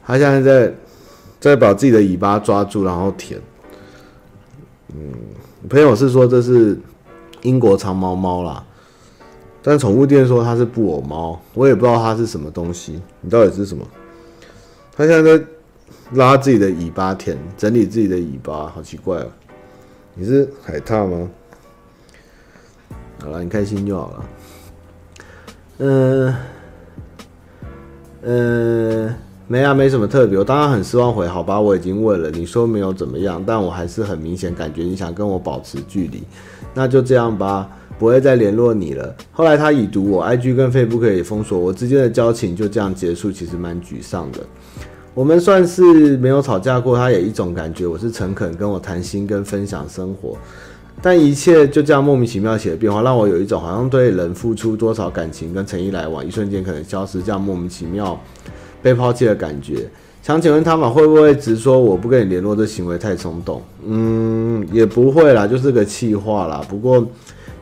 他现在在在把自己的尾巴抓住，然后舔。嗯，朋友是说这是英国长毛猫啦，但宠物店说它是布偶猫，我也不知道它是什么东西。你到底是什么？他现在在拉自己的尾巴舔，整理自己的尾巴，好奇怪哦。你是海獭吗？好了，你开心就好了。嗯，嗯。没啊，没什么特别。我当然很失望回，好吧，我已经问了，你说没有怎么样，但我还是很明显感觉你想跟我保持距离，那就这样吧，不会再联络你了。后来他已读我 IG 跟 Facebook 也封锁，我之间的交情就这样结束，其实蛮沮丧的。我们算是没有吵架过，他也一种感觉，我是诚恳跟我谈心跟分享生活，但一切就这样莫名其妙起了变化，让我有一种好像对人付出多少感情跟诚意来往，一瞬间可能消失，这样莫名其妙。被抛弃的感觉，想请问他们会不会直说我不跟你联络，这行为太冲动？嗯，也不会啦，就是个气话啦。不过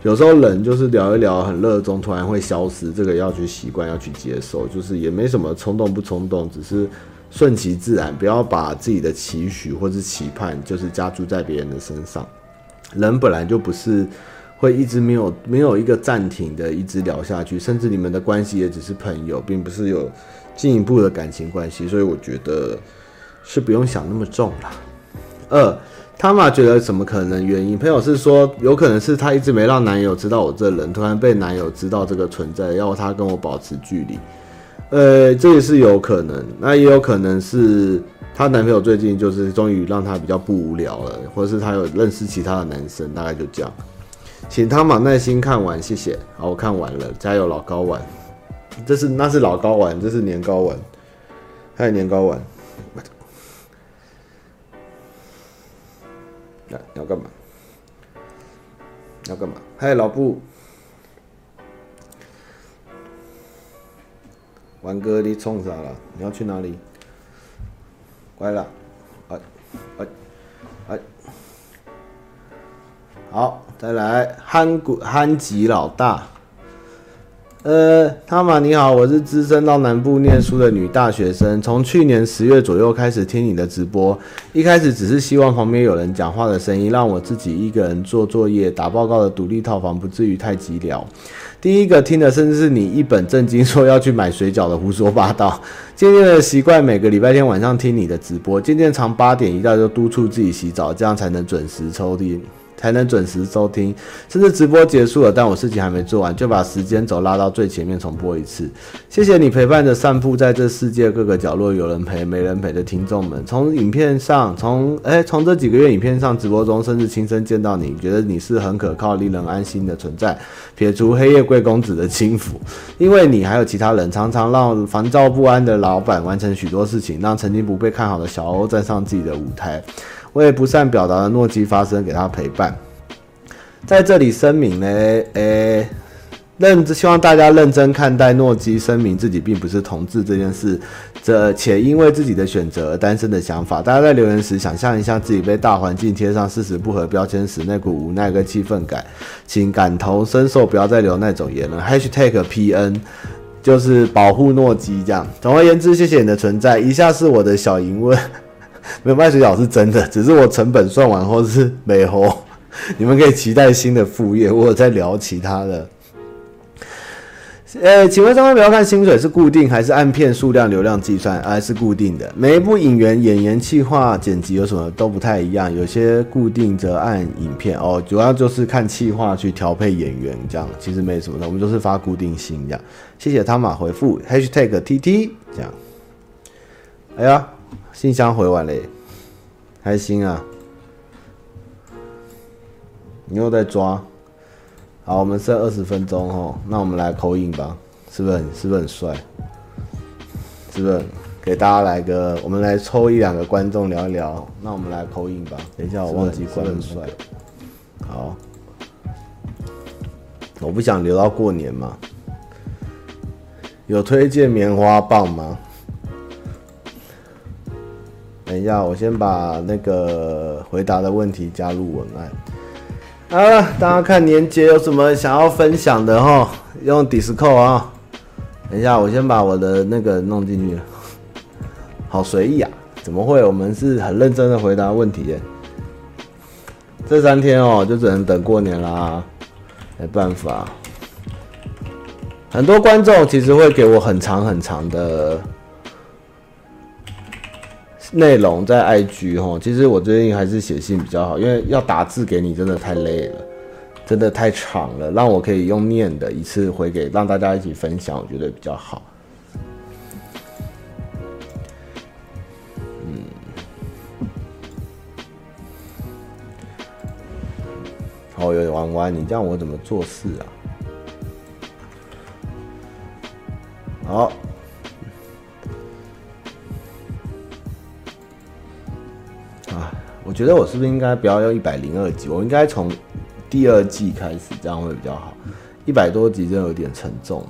有时候人就是聊一聊很热衷，突然会消失，这个要去习惯，要去接受，就是也没什么冲动不冲动，只是顺其自然，不要把自己的期许或是期盼就是加注在别人的身上。人本来就不是会一直没有没有一个暂停的一直聊下去，甚至你们的关系也只是朋友，并不是有。进一步的感情关系，所以我觉得是不用想那么重了。二，他妈觉得怎么可能原因？朋友是说，有可能是她一直没让男友知道我这人，突然被男友知道这个存在，要他跟我保持距离。呃，这也是有可能，那也有可能是她男朋友最近就是终于让她比较不无聊了，或者是她有认识其他的男生，大概就这样。请他玛耐心看完，谢谢。好，我看完了，加油，老高玩。这是那是老高丸，这是年糕丸，还有年糕丸。来，你要干嘛？你要干嘛？嗨，老布，玩哥，你冲啥了？你要去哪里？乖了，哎哎哎，好，再来憨古憨吉老大。呃，他玛你好，我是资深到南部念书的女大学生，从去年十月左右开始听你的直播，一开始只是希望旁边有人讲话的声音，让我自己一个人做作业、打报告的独立套房不至于太寂寥。第一个听的甚至是你一本正经说要去买水饺的胡说八道，渐渐的习惯每个礼拜天晚上听你的直播，渐渐从八点一到就督促自己洗澡，这样才能准时抽听。才能准时收听，甚至直播结束了，但我事情还没做完，就把时间轴拉到最前面重播一次。谢谢你陪伴着散步在这世界各个角落有人陪没人陪的听众们。从影片上，从诶，从这几个月影片上直播中，甚至亲身见到你，觉得你是很可靠、令人安心的存在。撇除黑夜贵公子的轻浮，因为你还有其他人，常常让烦躁不安的老板完成许多事情，让曾经不被看好的小欧站上自己的舞台。为不善表达的诺基发声，给他陪伴。在这里声明呢，诶，认希望大家认真看待诺基声明自己并不是同志这件事，这且因为自己的选择而单身的想法。大家在留言时想象一下自己被大环境贴上事实不合标签时那股无奈跟气愤感，请感同身受，不要再留那种言论。Hashtag PN 就是保护诺基这样。总而言之，谢谢你的存在。以下是我的小疑问，没有卖水饺是真的，只是我成本算完后是美猴。你们可以期待新的副业，我在聊其他的。呃，请问上面不要看薪水是固定还是按片数量流量计算？还是固定的？每一部影员演员企划剪辑有什么都不太一样，有些固定则按影片哦，主要就是看企划去调配演员这样，其实没什么的，我们就是发固定薪这样。谢谢汤马回复 hashtag TT 这样。哎呀，信箱回完嘞，开心啊！你又在抓。好，我们剩二十分钟哦，那我们来口音吧，是不是很是不是很帅？是不是给大家来个，我们来抽一两个观众聊一聊，那我们来口音吧。等一下我忘记关了帅。好，我不想留到过年嘛。有推荐棉花棒吗？等一下，我先把那个回答的问题加入文案。好了，大家看年节有什么想要分享的哈？用 Discord 啊。等一下，我先把我的那个弄进去。好随意啊？怎么会？我们是很认真的回答问题耶。这三天哦，就只能等过年啦，没办法。很多观众其实会给我很长很长的。内容在 IG 哈，其实我最近还是写信比较好，因为要打字给你真的太累了，真的太长了，让我可以用念的一次回给，让大家一起分享，我觉得比较好。嗯，好，有玩玩，你这样我怎么做事啊？好。我觉得我是不是应该不要用一百零二集？我应该从第二季开始，这样会比较好。一百多集真的有点沉重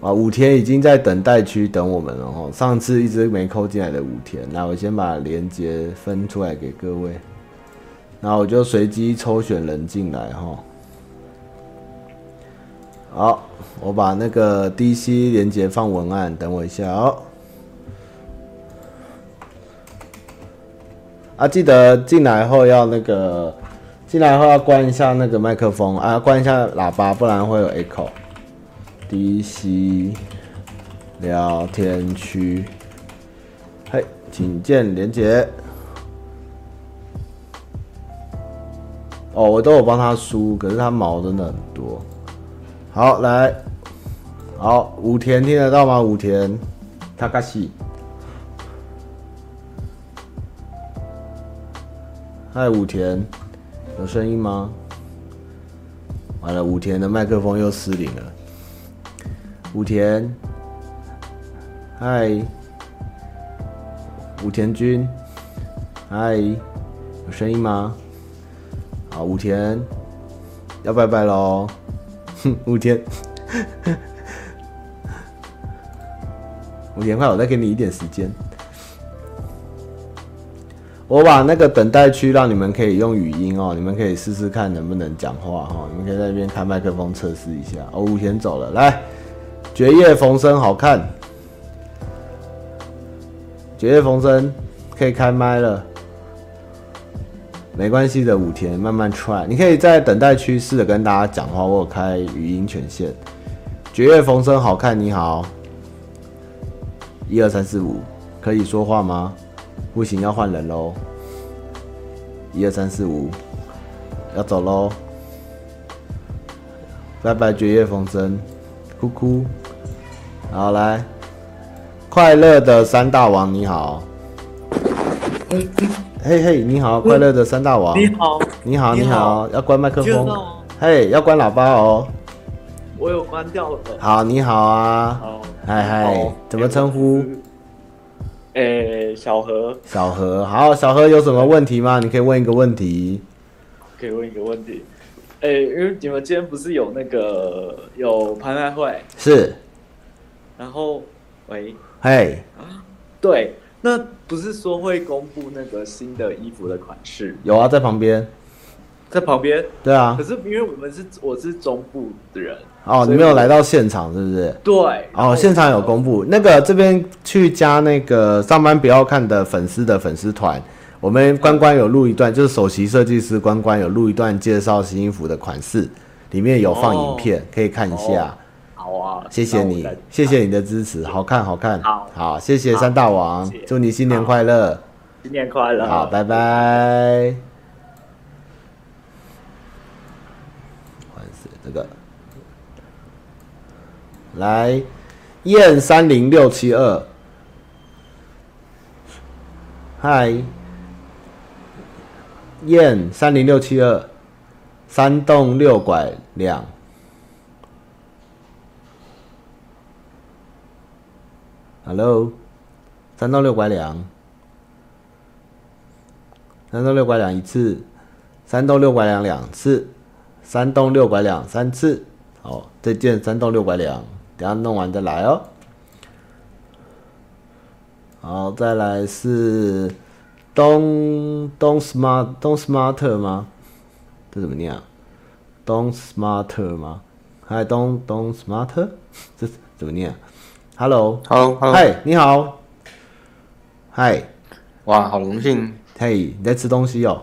啊！武田已经在等待区等我们了哈。上次一直没扣进来的武田，那我先把连接分出来给各位，那我就随机抽选人进来哈。好，我把那个 DC 连接放文案，等我一下哦。啊，记得进来后要那个，进来后要关一下那个麦克风啊，关一下喇叭，不然会有 echo。DC 聊天区，嘿，请见连结。哦，我都有帮他梳，可是他毛真的很多。好，来，好，武田听得到吗？武田卡卡西。嗨，武田，有声音吗？完了，武田的麦克风又失灵了。武田，嗨，武田君，嗨，有声音吗？好，武田，要拜拜喽。哼，武田，武田快，我再给你一点时间。我把那个等待区让你们可以用语音哦，你们可以试试看能不能讲话哈，你们可以在那边开麦克风测试一下。哦，武田走了，来，绝叶逢生好看，绝叶逢生可以开麦了，没关系的，武田慢慢 try，你可以在等待区试着跟大家讲话，我有开语音权限。绝叶逢生好看，你好，一二三四五，可以说话吗？不行，要换人喽！一二三四五，要走喽！拜拜，绝夜逢生，哭哭。好，来，快乐的三大王，你好。嘿嘿，你好，快乐的三大王。你好，你好，你好，要关麦克风。嘿，要关喇叭哦。我有关掉了。好，你好啊。好。嗨嗨，怎么称呼？诶、欸，小何，小何，好，小何有什么问题吗？你可以问一个问题，可以问一个问题。诶、欸，因为你们今天不是有那个有拍卖会？是。然后，喂，嘿，啊，对，那不是说会公布那个新的衣服的款式？有啊，在旁边，在旁边。对啊。可是因为我们是我是中部的人。哦，你没有来到现场是不是？对。哦，现场有公布，那个这边去加那个上班不要看的粉丝的粉丝团。我们关关有录一段，就是首席设计师关关有录一段介绍新衣服的款式，里面有放影片，哦、可以看一下。哦、好啊，谢谢你，谢谢你的支持，好看好看。好，好，谢谢三大王，祝你新年快乐，新年快乐。好，拜拜。换是这个，来，燕三零六七二，嗨。燕三零六七二，三洞六拐两。Hello，三洞六拐两，三洞六拐两一次，三洞六拐两两次，三洞六拐两三次。好，再见，三洞六拐两，等下弄完再来哦。好，再来是。东东 smart 东 smarter 吗？这怎么念啊？？Don smarter 吗？嗨，东东 smarter，这怎么念啊？Hello，Hello，嗨，你好，嗨，哇，好荣幸，嘿，你在吃东西哦？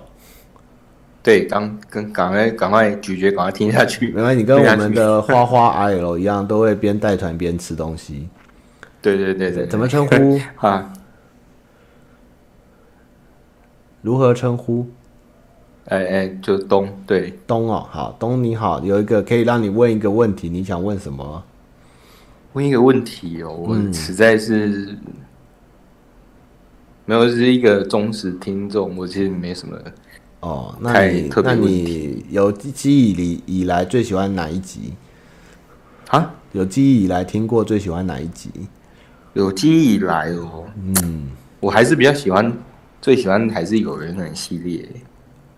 对，刚跟赶快赶快咀嚼，赶快听下去。原来你跟我们的花花 IL 一样，都会边带团边吃东西。对对对对，怎么称呼 啊？如何称呼？哎哎，就东对东哦，好东你好，有一个可以让你问一个问题，你想问什么？问一个问题哦，我实在是、嗯、没有，是一个忠实听众，我其实没什么哦。那你那你有记忆里以来最喜欢哪一集？啊？有记忆以来听过最喜欢哪一集？有记忆以来哦，嗯，我还是比较喜欢。最喜欢还是有人很系列，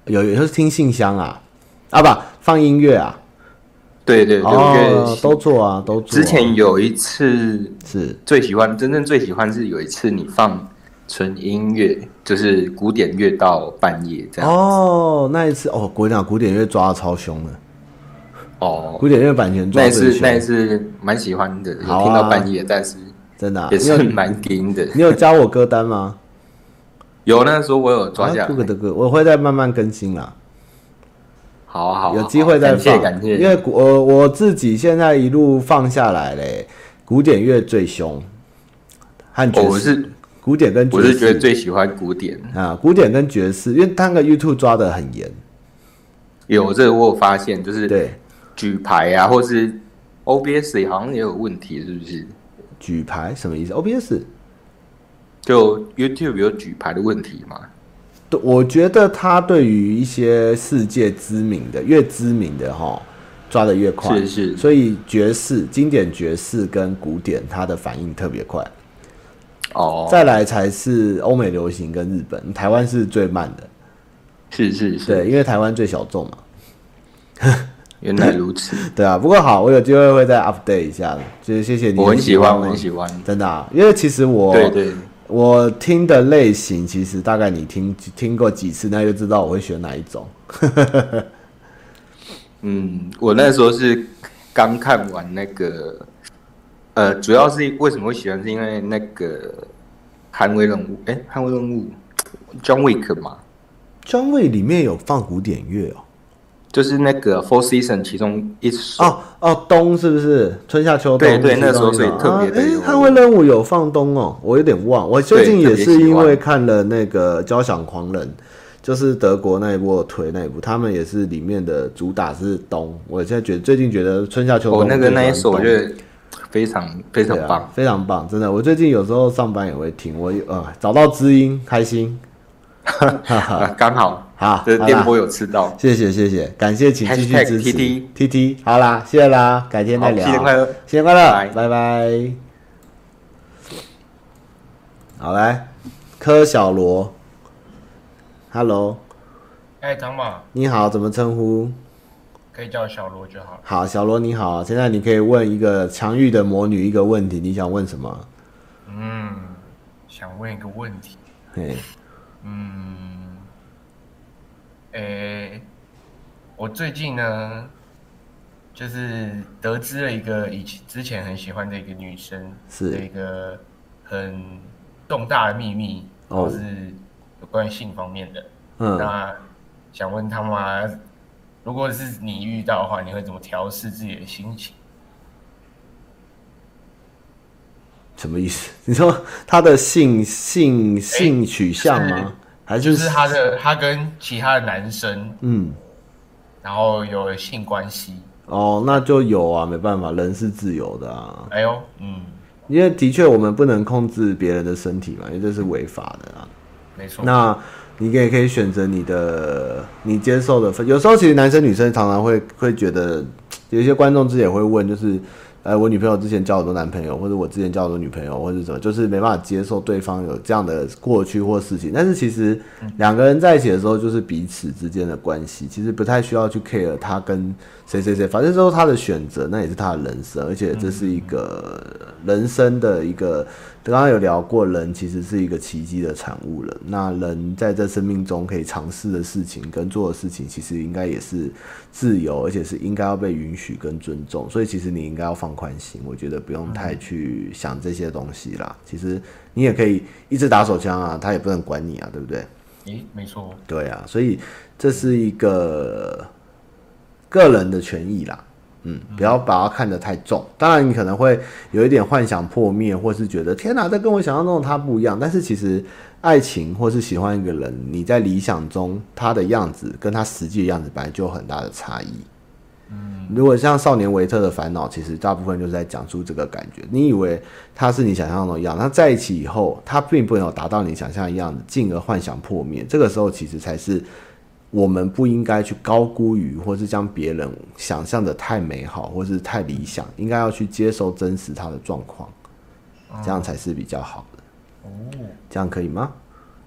有有时候听信箱啊，啊不放音乐啊，对对对，哦、都做啊都做。之前有一次是最喜欢，真正最喜欢是有一次你放纯音乐，就是古典乐到半夜这样。哦，那一次哦，国讲古典乐抓的超凶的，哦，古典乐版权。那一次那一次蛮喜欢的，有听到半夜，啊、但是真的、啊、也是蛮听的。你有加我歌单吗？有那时候我有抓下来，这个的歌我会再慢慢更新啦。好啊好，有机会再放。感谢，因为我我自己现在一路放下来嘞，古典乐最凶，和爵士。古典跟爵士，我是觉得最喜欢古典啊，古典跟爵士，因为他那个 YouTube 抓的很严。有这个我有发现，就是对举牌啊，或是 OBS 好像也有问题，是不是？举牌什么意思？OBS？就 YouTube 有举牌的问题吗？对，我觉得他对于一些世界知名的、越知名的哈，抓的越快。是是。所以爵士、经典爵士跟古典，它的反应特别快。哦。再来才是欧美流行跟日本，台湾是最慢的。是是是。对，因为台湾最小众嘛。原来如此。对啊，不过好，我有机会会再 update 一下。就是谢谢你。我很喜欢，我很喜欢。真的啊，因为其实我对对。我听的类型，其实大概你听听过几次，那就知道我会选哪一种。嗯，我那时候是刚看完那个，呃，主要是为什么会喜欢，是因为那个捍卫任务，哎、欸，捍卫任务，John Wick 嘛，John Wick 里面有放古典乐哦。就是那个 Four Seasons 其中一首哦哦，冬是不是春夏秋冬？对对，那时候所以特别的。哎、啊，捍卫任务有放冬哦，我有点忘。我最近也是因为看了那个《交响狂人》，就是德国那一部推那一部，他们也是里面的主打是冬。我现在觉得最近觉得春夏秋冬，哦，那个那一首我觉得非常非常棒，啊，非常棒，真的。我最近有时候上班也会听，我呃找到知音，开心。哈 哈，刚好。好，这电波有吃到，谢谢谢谢，感谢，请继续支持。TT TT，好啦，谢谢啦，改天再聊，新年快乐，新年快乐，拜拜。好来，柯小罗，Hello，哎，张宝，你好，怎么称呼？可以叫小罗就好。好，小罗你好，现在你可以问一个强欲的魔女一个问题，你想问什么？嗯，想问一个问题。嘿，嗯，诶、欸，我最近呢，就是得知了一个以前之前很喜欢的一个女生，是一个很重大的秘密，哦，是有关于性方面的。嗯，那想问他妈，如果是你遇到的话，你会怎么调试自己的心情？什么意思？你说他的性性性取向吗？欸、还是就是他的他跟其他的男生，嗯，然后有性关系？哦，那就有啊，没办法，人是自由的啊。哎呦，嗯，因为的确我们不能控制别人的身体嘛，因为这是违法的啊。没错。那你也可以选择你的你接受的。有时候其实男生女生常常会会觉得，有一些观众之前也会问，就是。呃，我女朋友之前交很多男朋友，或者我之前交很多女朋友，或者什么，就是没办法接受对方有这样的过去或事情。但是其实两个人在一起的时候，就是彼此之间的关系，其实不太需要去 care 他跟谁谁谁，反正之后他的选择，那也是他的人生，而且这是一个人生的一个。刚刚有聊过，人其实是一个奇迹的产物了。那人在这生命中可以尝试的事情跟做的事情，其实应该也是自由，而且是应该要被允许跟尊重。所以其实你应该要放宽心，我觉得不用太去想这些东西啦。其实你也可以一直打手枪啊，他也不能管你啊，对不对？诶，没错。对啊，所以这是一个个人的权益啦。嗯，不要把它看得太重。当然，你可能会有一点幻想破灭，或是觉得天哪，这跟我想象中的他不一样。但是其实，爱情或是喜欢一个人，你在理想中他的样子跟他实际的样子本来就有很大的差异。嗯，如果像《少年维特的烦恼》，其实大部分就是在讲述这个感觉。你以为他是你想象中的样他，在一起以后，他并不能有达到你想象的样子，进而幻想破灭。这个时候，其实才是。我们不应该去高估于，或是将别人想象的太美好，或是太理想，应该要去接受真实他的状况，这样才是比较好的。哦，这样可以吗？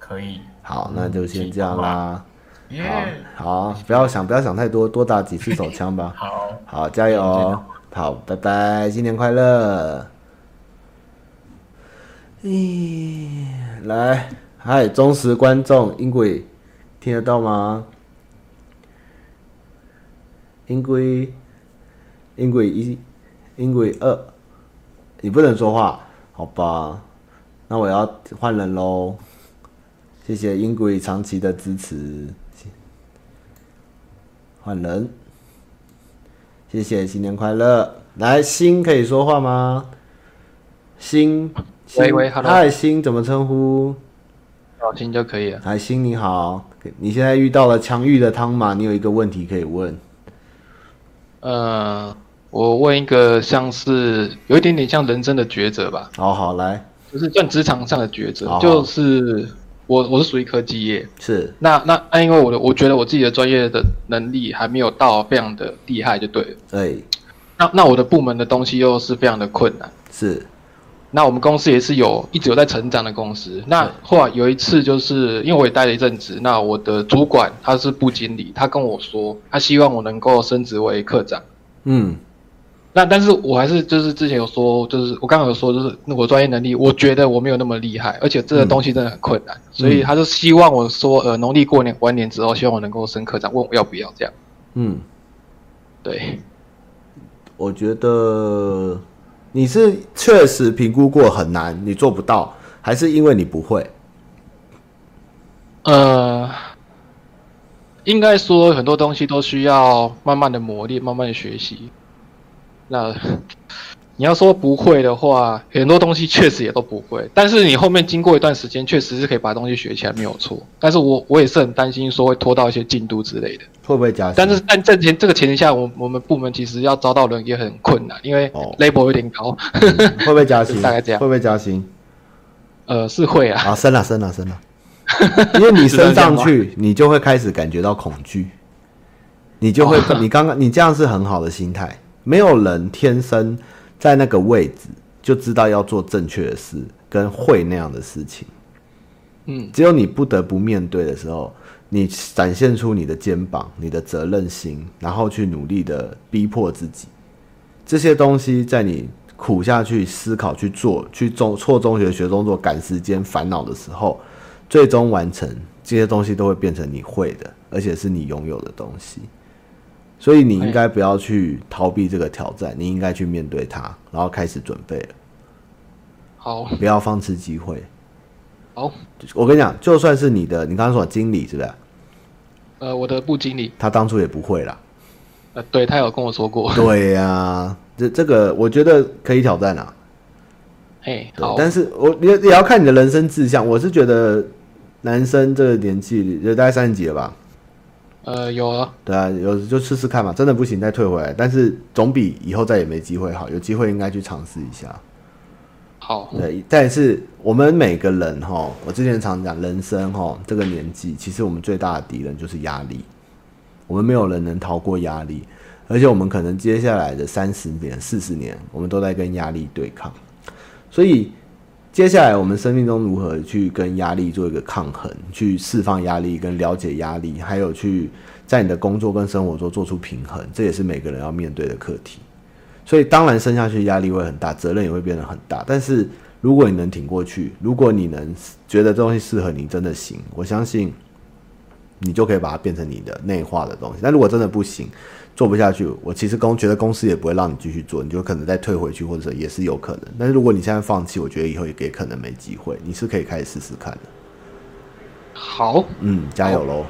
可以。好，那就先这样啦。耶。好，不要想，不要想太多，多打几次手枪吧。好，好，加油。好，拜拜，新年快乐。咦，来，嗨，忠实观众，音轨听得到吗？音轨，音轨一，因为二，你不能说话，好吧？那我要换人喽。谢谢英鬼长期的支持。换人，谢谢，新年快乐。来，星可以说话吗？星，星喂喂，Hello，嗨，星怎么称呼？小星就可以了。来，星你好，你现在遇到了强欲的汤马，你有一个问题可以问。呃，我问一个像是有一点点像人生的抉择吧。好好来，就是算职场上的抉择。好好就是我我是属于科技业，是那那那因为我的我觉得我自己的专业的能力还没有到非常的厉害，就对了。对。那那我的部门的东西又是非常的困难。是。那我们公司也是有一直有在成长的公司。那后来有一次，就是因为我也待了一阵子，那我的主管他是部经理，他跟我说，他希望我能够升职为科长。嗯。那但是我还是就是之前有说，就是我刚刚有说，就是我专业能力，我觉得我没有那么厉害，而且这个东西真的很困难，嗯、所以他就希望我说，呃，农历过年完年之后，希望我能够升科长，问我要不要这样。嗯。对。我觉得。你是确实评估过很难，你做不到，还是因为你不会？呃，应该说很多东西都需要慢慢的磨练，慢慢的学习。那你要说不会的话，很多东西确实也都不会。但是你后面经过一段时间，确实是可以把东西学起来，没有错。但是我我也是很担心说会拖到一些进度之类的。会不会加薪？但是但这前这个前提下，我我们部门其实要招到人也很困难，因为 label 有点高。会不会加 薪？大概这样。会不会加薪？呃，是会啊。啊，升了，升了，升了。因为你升上去，你就会开始感觉到恐惧，你就会，哦、你刚刚你这样是很好的心态。没有人天生在那个位置就知道要做正确的事，跟会那样的事情。嗯，只有你不得不面对的时候。你展现出你的肩膀、你的责任心，然后去努力的逼迫自己。这些东西在你苦下去思考、去做、去中错中学、学中做、赶时间、烦恼的时候，最终完成这些东西都会变成你会的，而且是你拥有的东西。所以你应该不要去逃避这个挑战，你应该去面对它，然后开始准备了。好，不要放弃机会。好，我跟你讲，就算是你的，你刚刚说经理是不是？呃，我的部经理，他当初也不会啦。呃，对，他有跟我说过。对呀、啊，这这个我觉得可以挑战啊。嘿，好。但是我也也要看你的人生志向。我是觉得男生这个年纪，就大概三十几了吧。呃，有啊。对啊，有就试试看嘛，真的不行再退回来。但是总比以后再也没机会好，有机会应该去尝试一下。好，对，但是我们每个人哈，我之前常讲，人生哈这个年纪，其实我们最大的敌人就是压力。我们没有人能逃过压力，而且我们可能接下来的三十年、四十年，我们都在跟压力对抗。所以，接下来我们生命中如何去跟压力做一个抗衡，去释放压力，跟了解压力，还有去在你的工作跟生活中做出平衡，这也是每个人要面对的课题。所以当然生下去压力会很大，责任也会变得很大。但是如果你能挺过去，如果你能觉得这东西适合你，真的行，我相信你就可以把它变成你的内化的东西。但如果真的不行，做不下去，我其实公觉得公司也不会让你继续做，你就可能再退回去，或者也是有可能。但是如果你现在放弃，我觉得以后也可能没机会。你是可以开始试试看的。好，嗯，加油喽！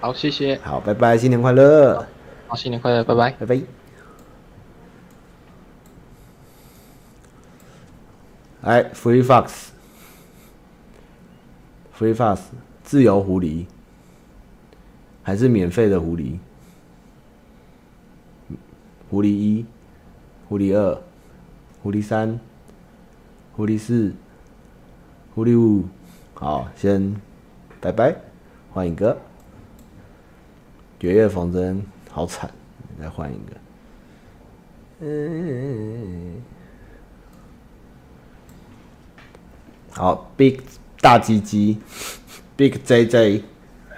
好，谢谢。好，拜拜，新年快乐！好，新年快乐，拜拜，拜拜。哎，Free Fox，Free Fox，自由狐狸，还是免费的狐狸？狐狸一，狐狸二，狐狸三，狐狸四，狐狸五，好，先拜拜，换一个。绝月逢生，好惨，再换一个。嗯。好，Big 大鸡鸡，Big JJ，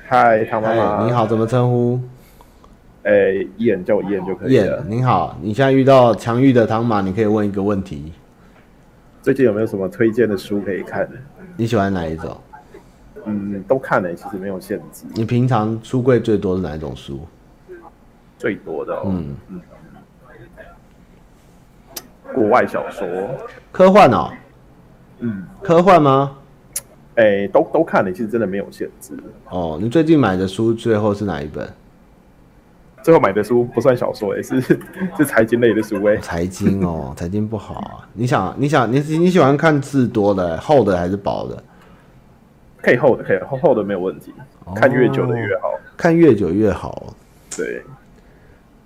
嗨，唐妈妈，你好，怎么称呼？诶、欸，燕叫我燕就可以了。燕，你好，你现在遇到强欲的唐马，你可以问一个问题。最近有没有什么推荐的书可以看？你喜欢哪一种？嗯，都看了，其实没有限制。你平常书柜最多是哪一种书？最多的、哦，嗯嗯，国外小说，科幻哦。嗯，科幻吗？哎、欸，都都看了，其实真的没有限制。哦，你最近买的书最后是哪一本？最后买的书不算小说，哎，是是财经类的书，哎，财经哦，财经不好啊。你想，你想，你你喜欢看字多的、厚的还是薄的？可以厚的，可以厚厚的没有问题。看越久的越好，哦、看越久越好。对，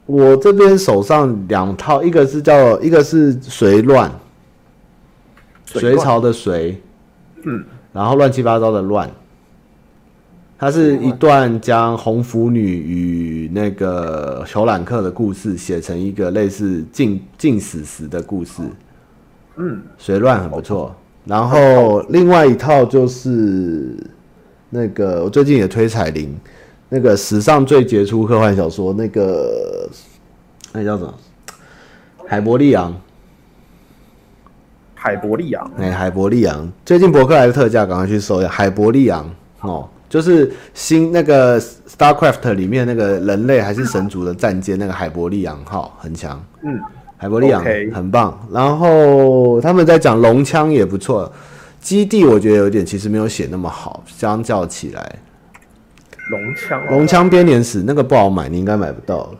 我这边手上两套，一个是叫，一个是隋乱。隋朝的隋，嗯，然后乱七八糟的乱，它是一段将红拂女与那个裘揽客的故事写成一个类似近近史实的故事，嗯，隋乱很不错。然后另外一套就是那个我最近也推彩铃，那个史上最杰出科幻小说，那个那叫什么？海伯利昂。海伯利昂，哎，海伯利昂，最近博客来的特价，赶快去搜一下。海伯利昂哦，就是新那个 StarCraft 里面那个人类还是神族的战舰，那个海伯利昂号很强。嗯，海伯利昂很棒。然后他们在讲龙枪也不错，基地我觉得有点其实没有写那么好，相较起来。龙枪，龙枪编年史那个不好买，你应该买不到了。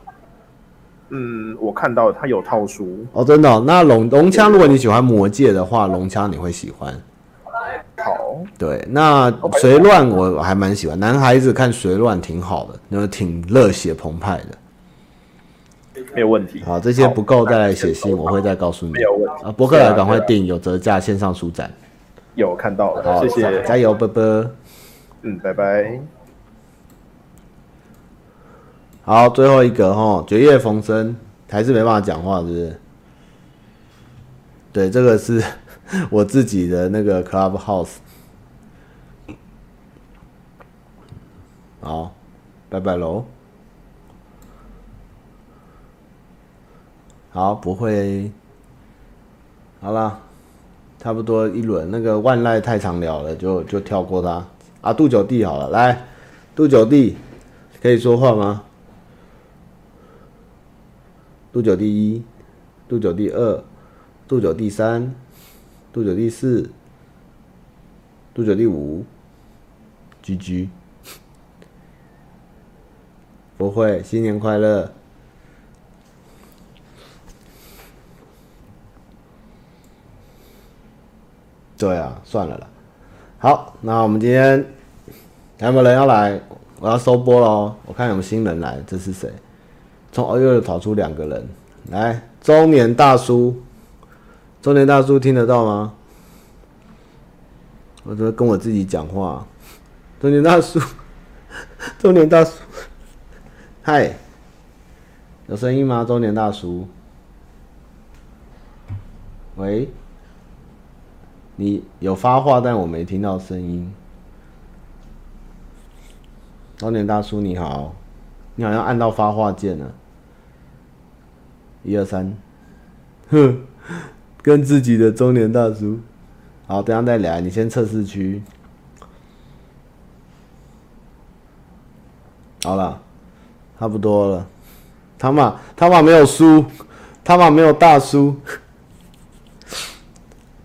嗯，我看到它有套书哦，真的、哦。那龙龙枪，如果你喜欢魔界的话，龙枪你会喜欢。好，对，那隋乱我还蛮喜欢，男孩子看隋乱挺好的，那挺热血澎湃的。没有问题。好，这些不够再来写信，我会再告诉你。没有问题。啊，博客来赶快订，有折价线上书展。有看到了，好，谢谢，加油，拜拜。嗯，拜拜。好，最后一个哈，绝月逢生还是没办法讲话，是不是？对，这个是 我自己的那个 Clubhouse。好，拜拜喽。好，不会。好了，差不多一轮。那个万籁太长聊了，就就跳过他。啊，杜九弟好了，来，杜九弟可以说话吗？度九第一，度九第二，度九第三，度九第四，度九第五居居。不 会，新年快乐。对啊，算了啦。好，那我们今天还有没有人要来？我要收播喽。我看有没有新人来，这是谁？从哦又跑出两个人来，中年大叔，中年大叔听得到吗？我在跟我自己讲话。中年大叔，中年大叔，嗨，有声音吗？中年大叔，喂。你有发话，但我没听到声音。中年大叔你好，你好像按到发话键了。一二三，哼，跟自己的中年大叔。好，等下再聊。你先测试区。好了，差不多了。他妈，他妈没有输，他妈没有大输。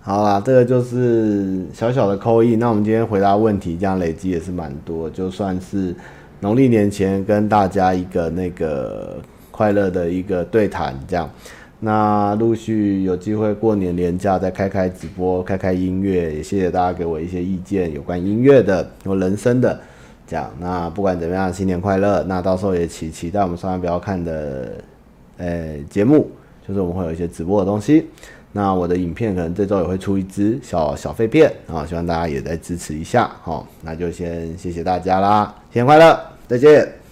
好啦，这个就是小小的扣一。那我们今天回答问题，这样累积也是蛮多，就算是农历年前跟大家一个那个快乐的一个对谈，这样。那陆续有机会过年年假再开开直播，开开音乐，也谢谢大家给我一些意见，有关音乐的，有人生的，这样。那不管怎么样，新年快乐。那到时候也期期待我们双安不要看的，呃、欸，节目，就是我们会有一些直播的东西。那我的影片可能这周也会出一支小小废片啊，希望大家也再支持一下，好，那就先谢谢大家啦，新年快乐，再见。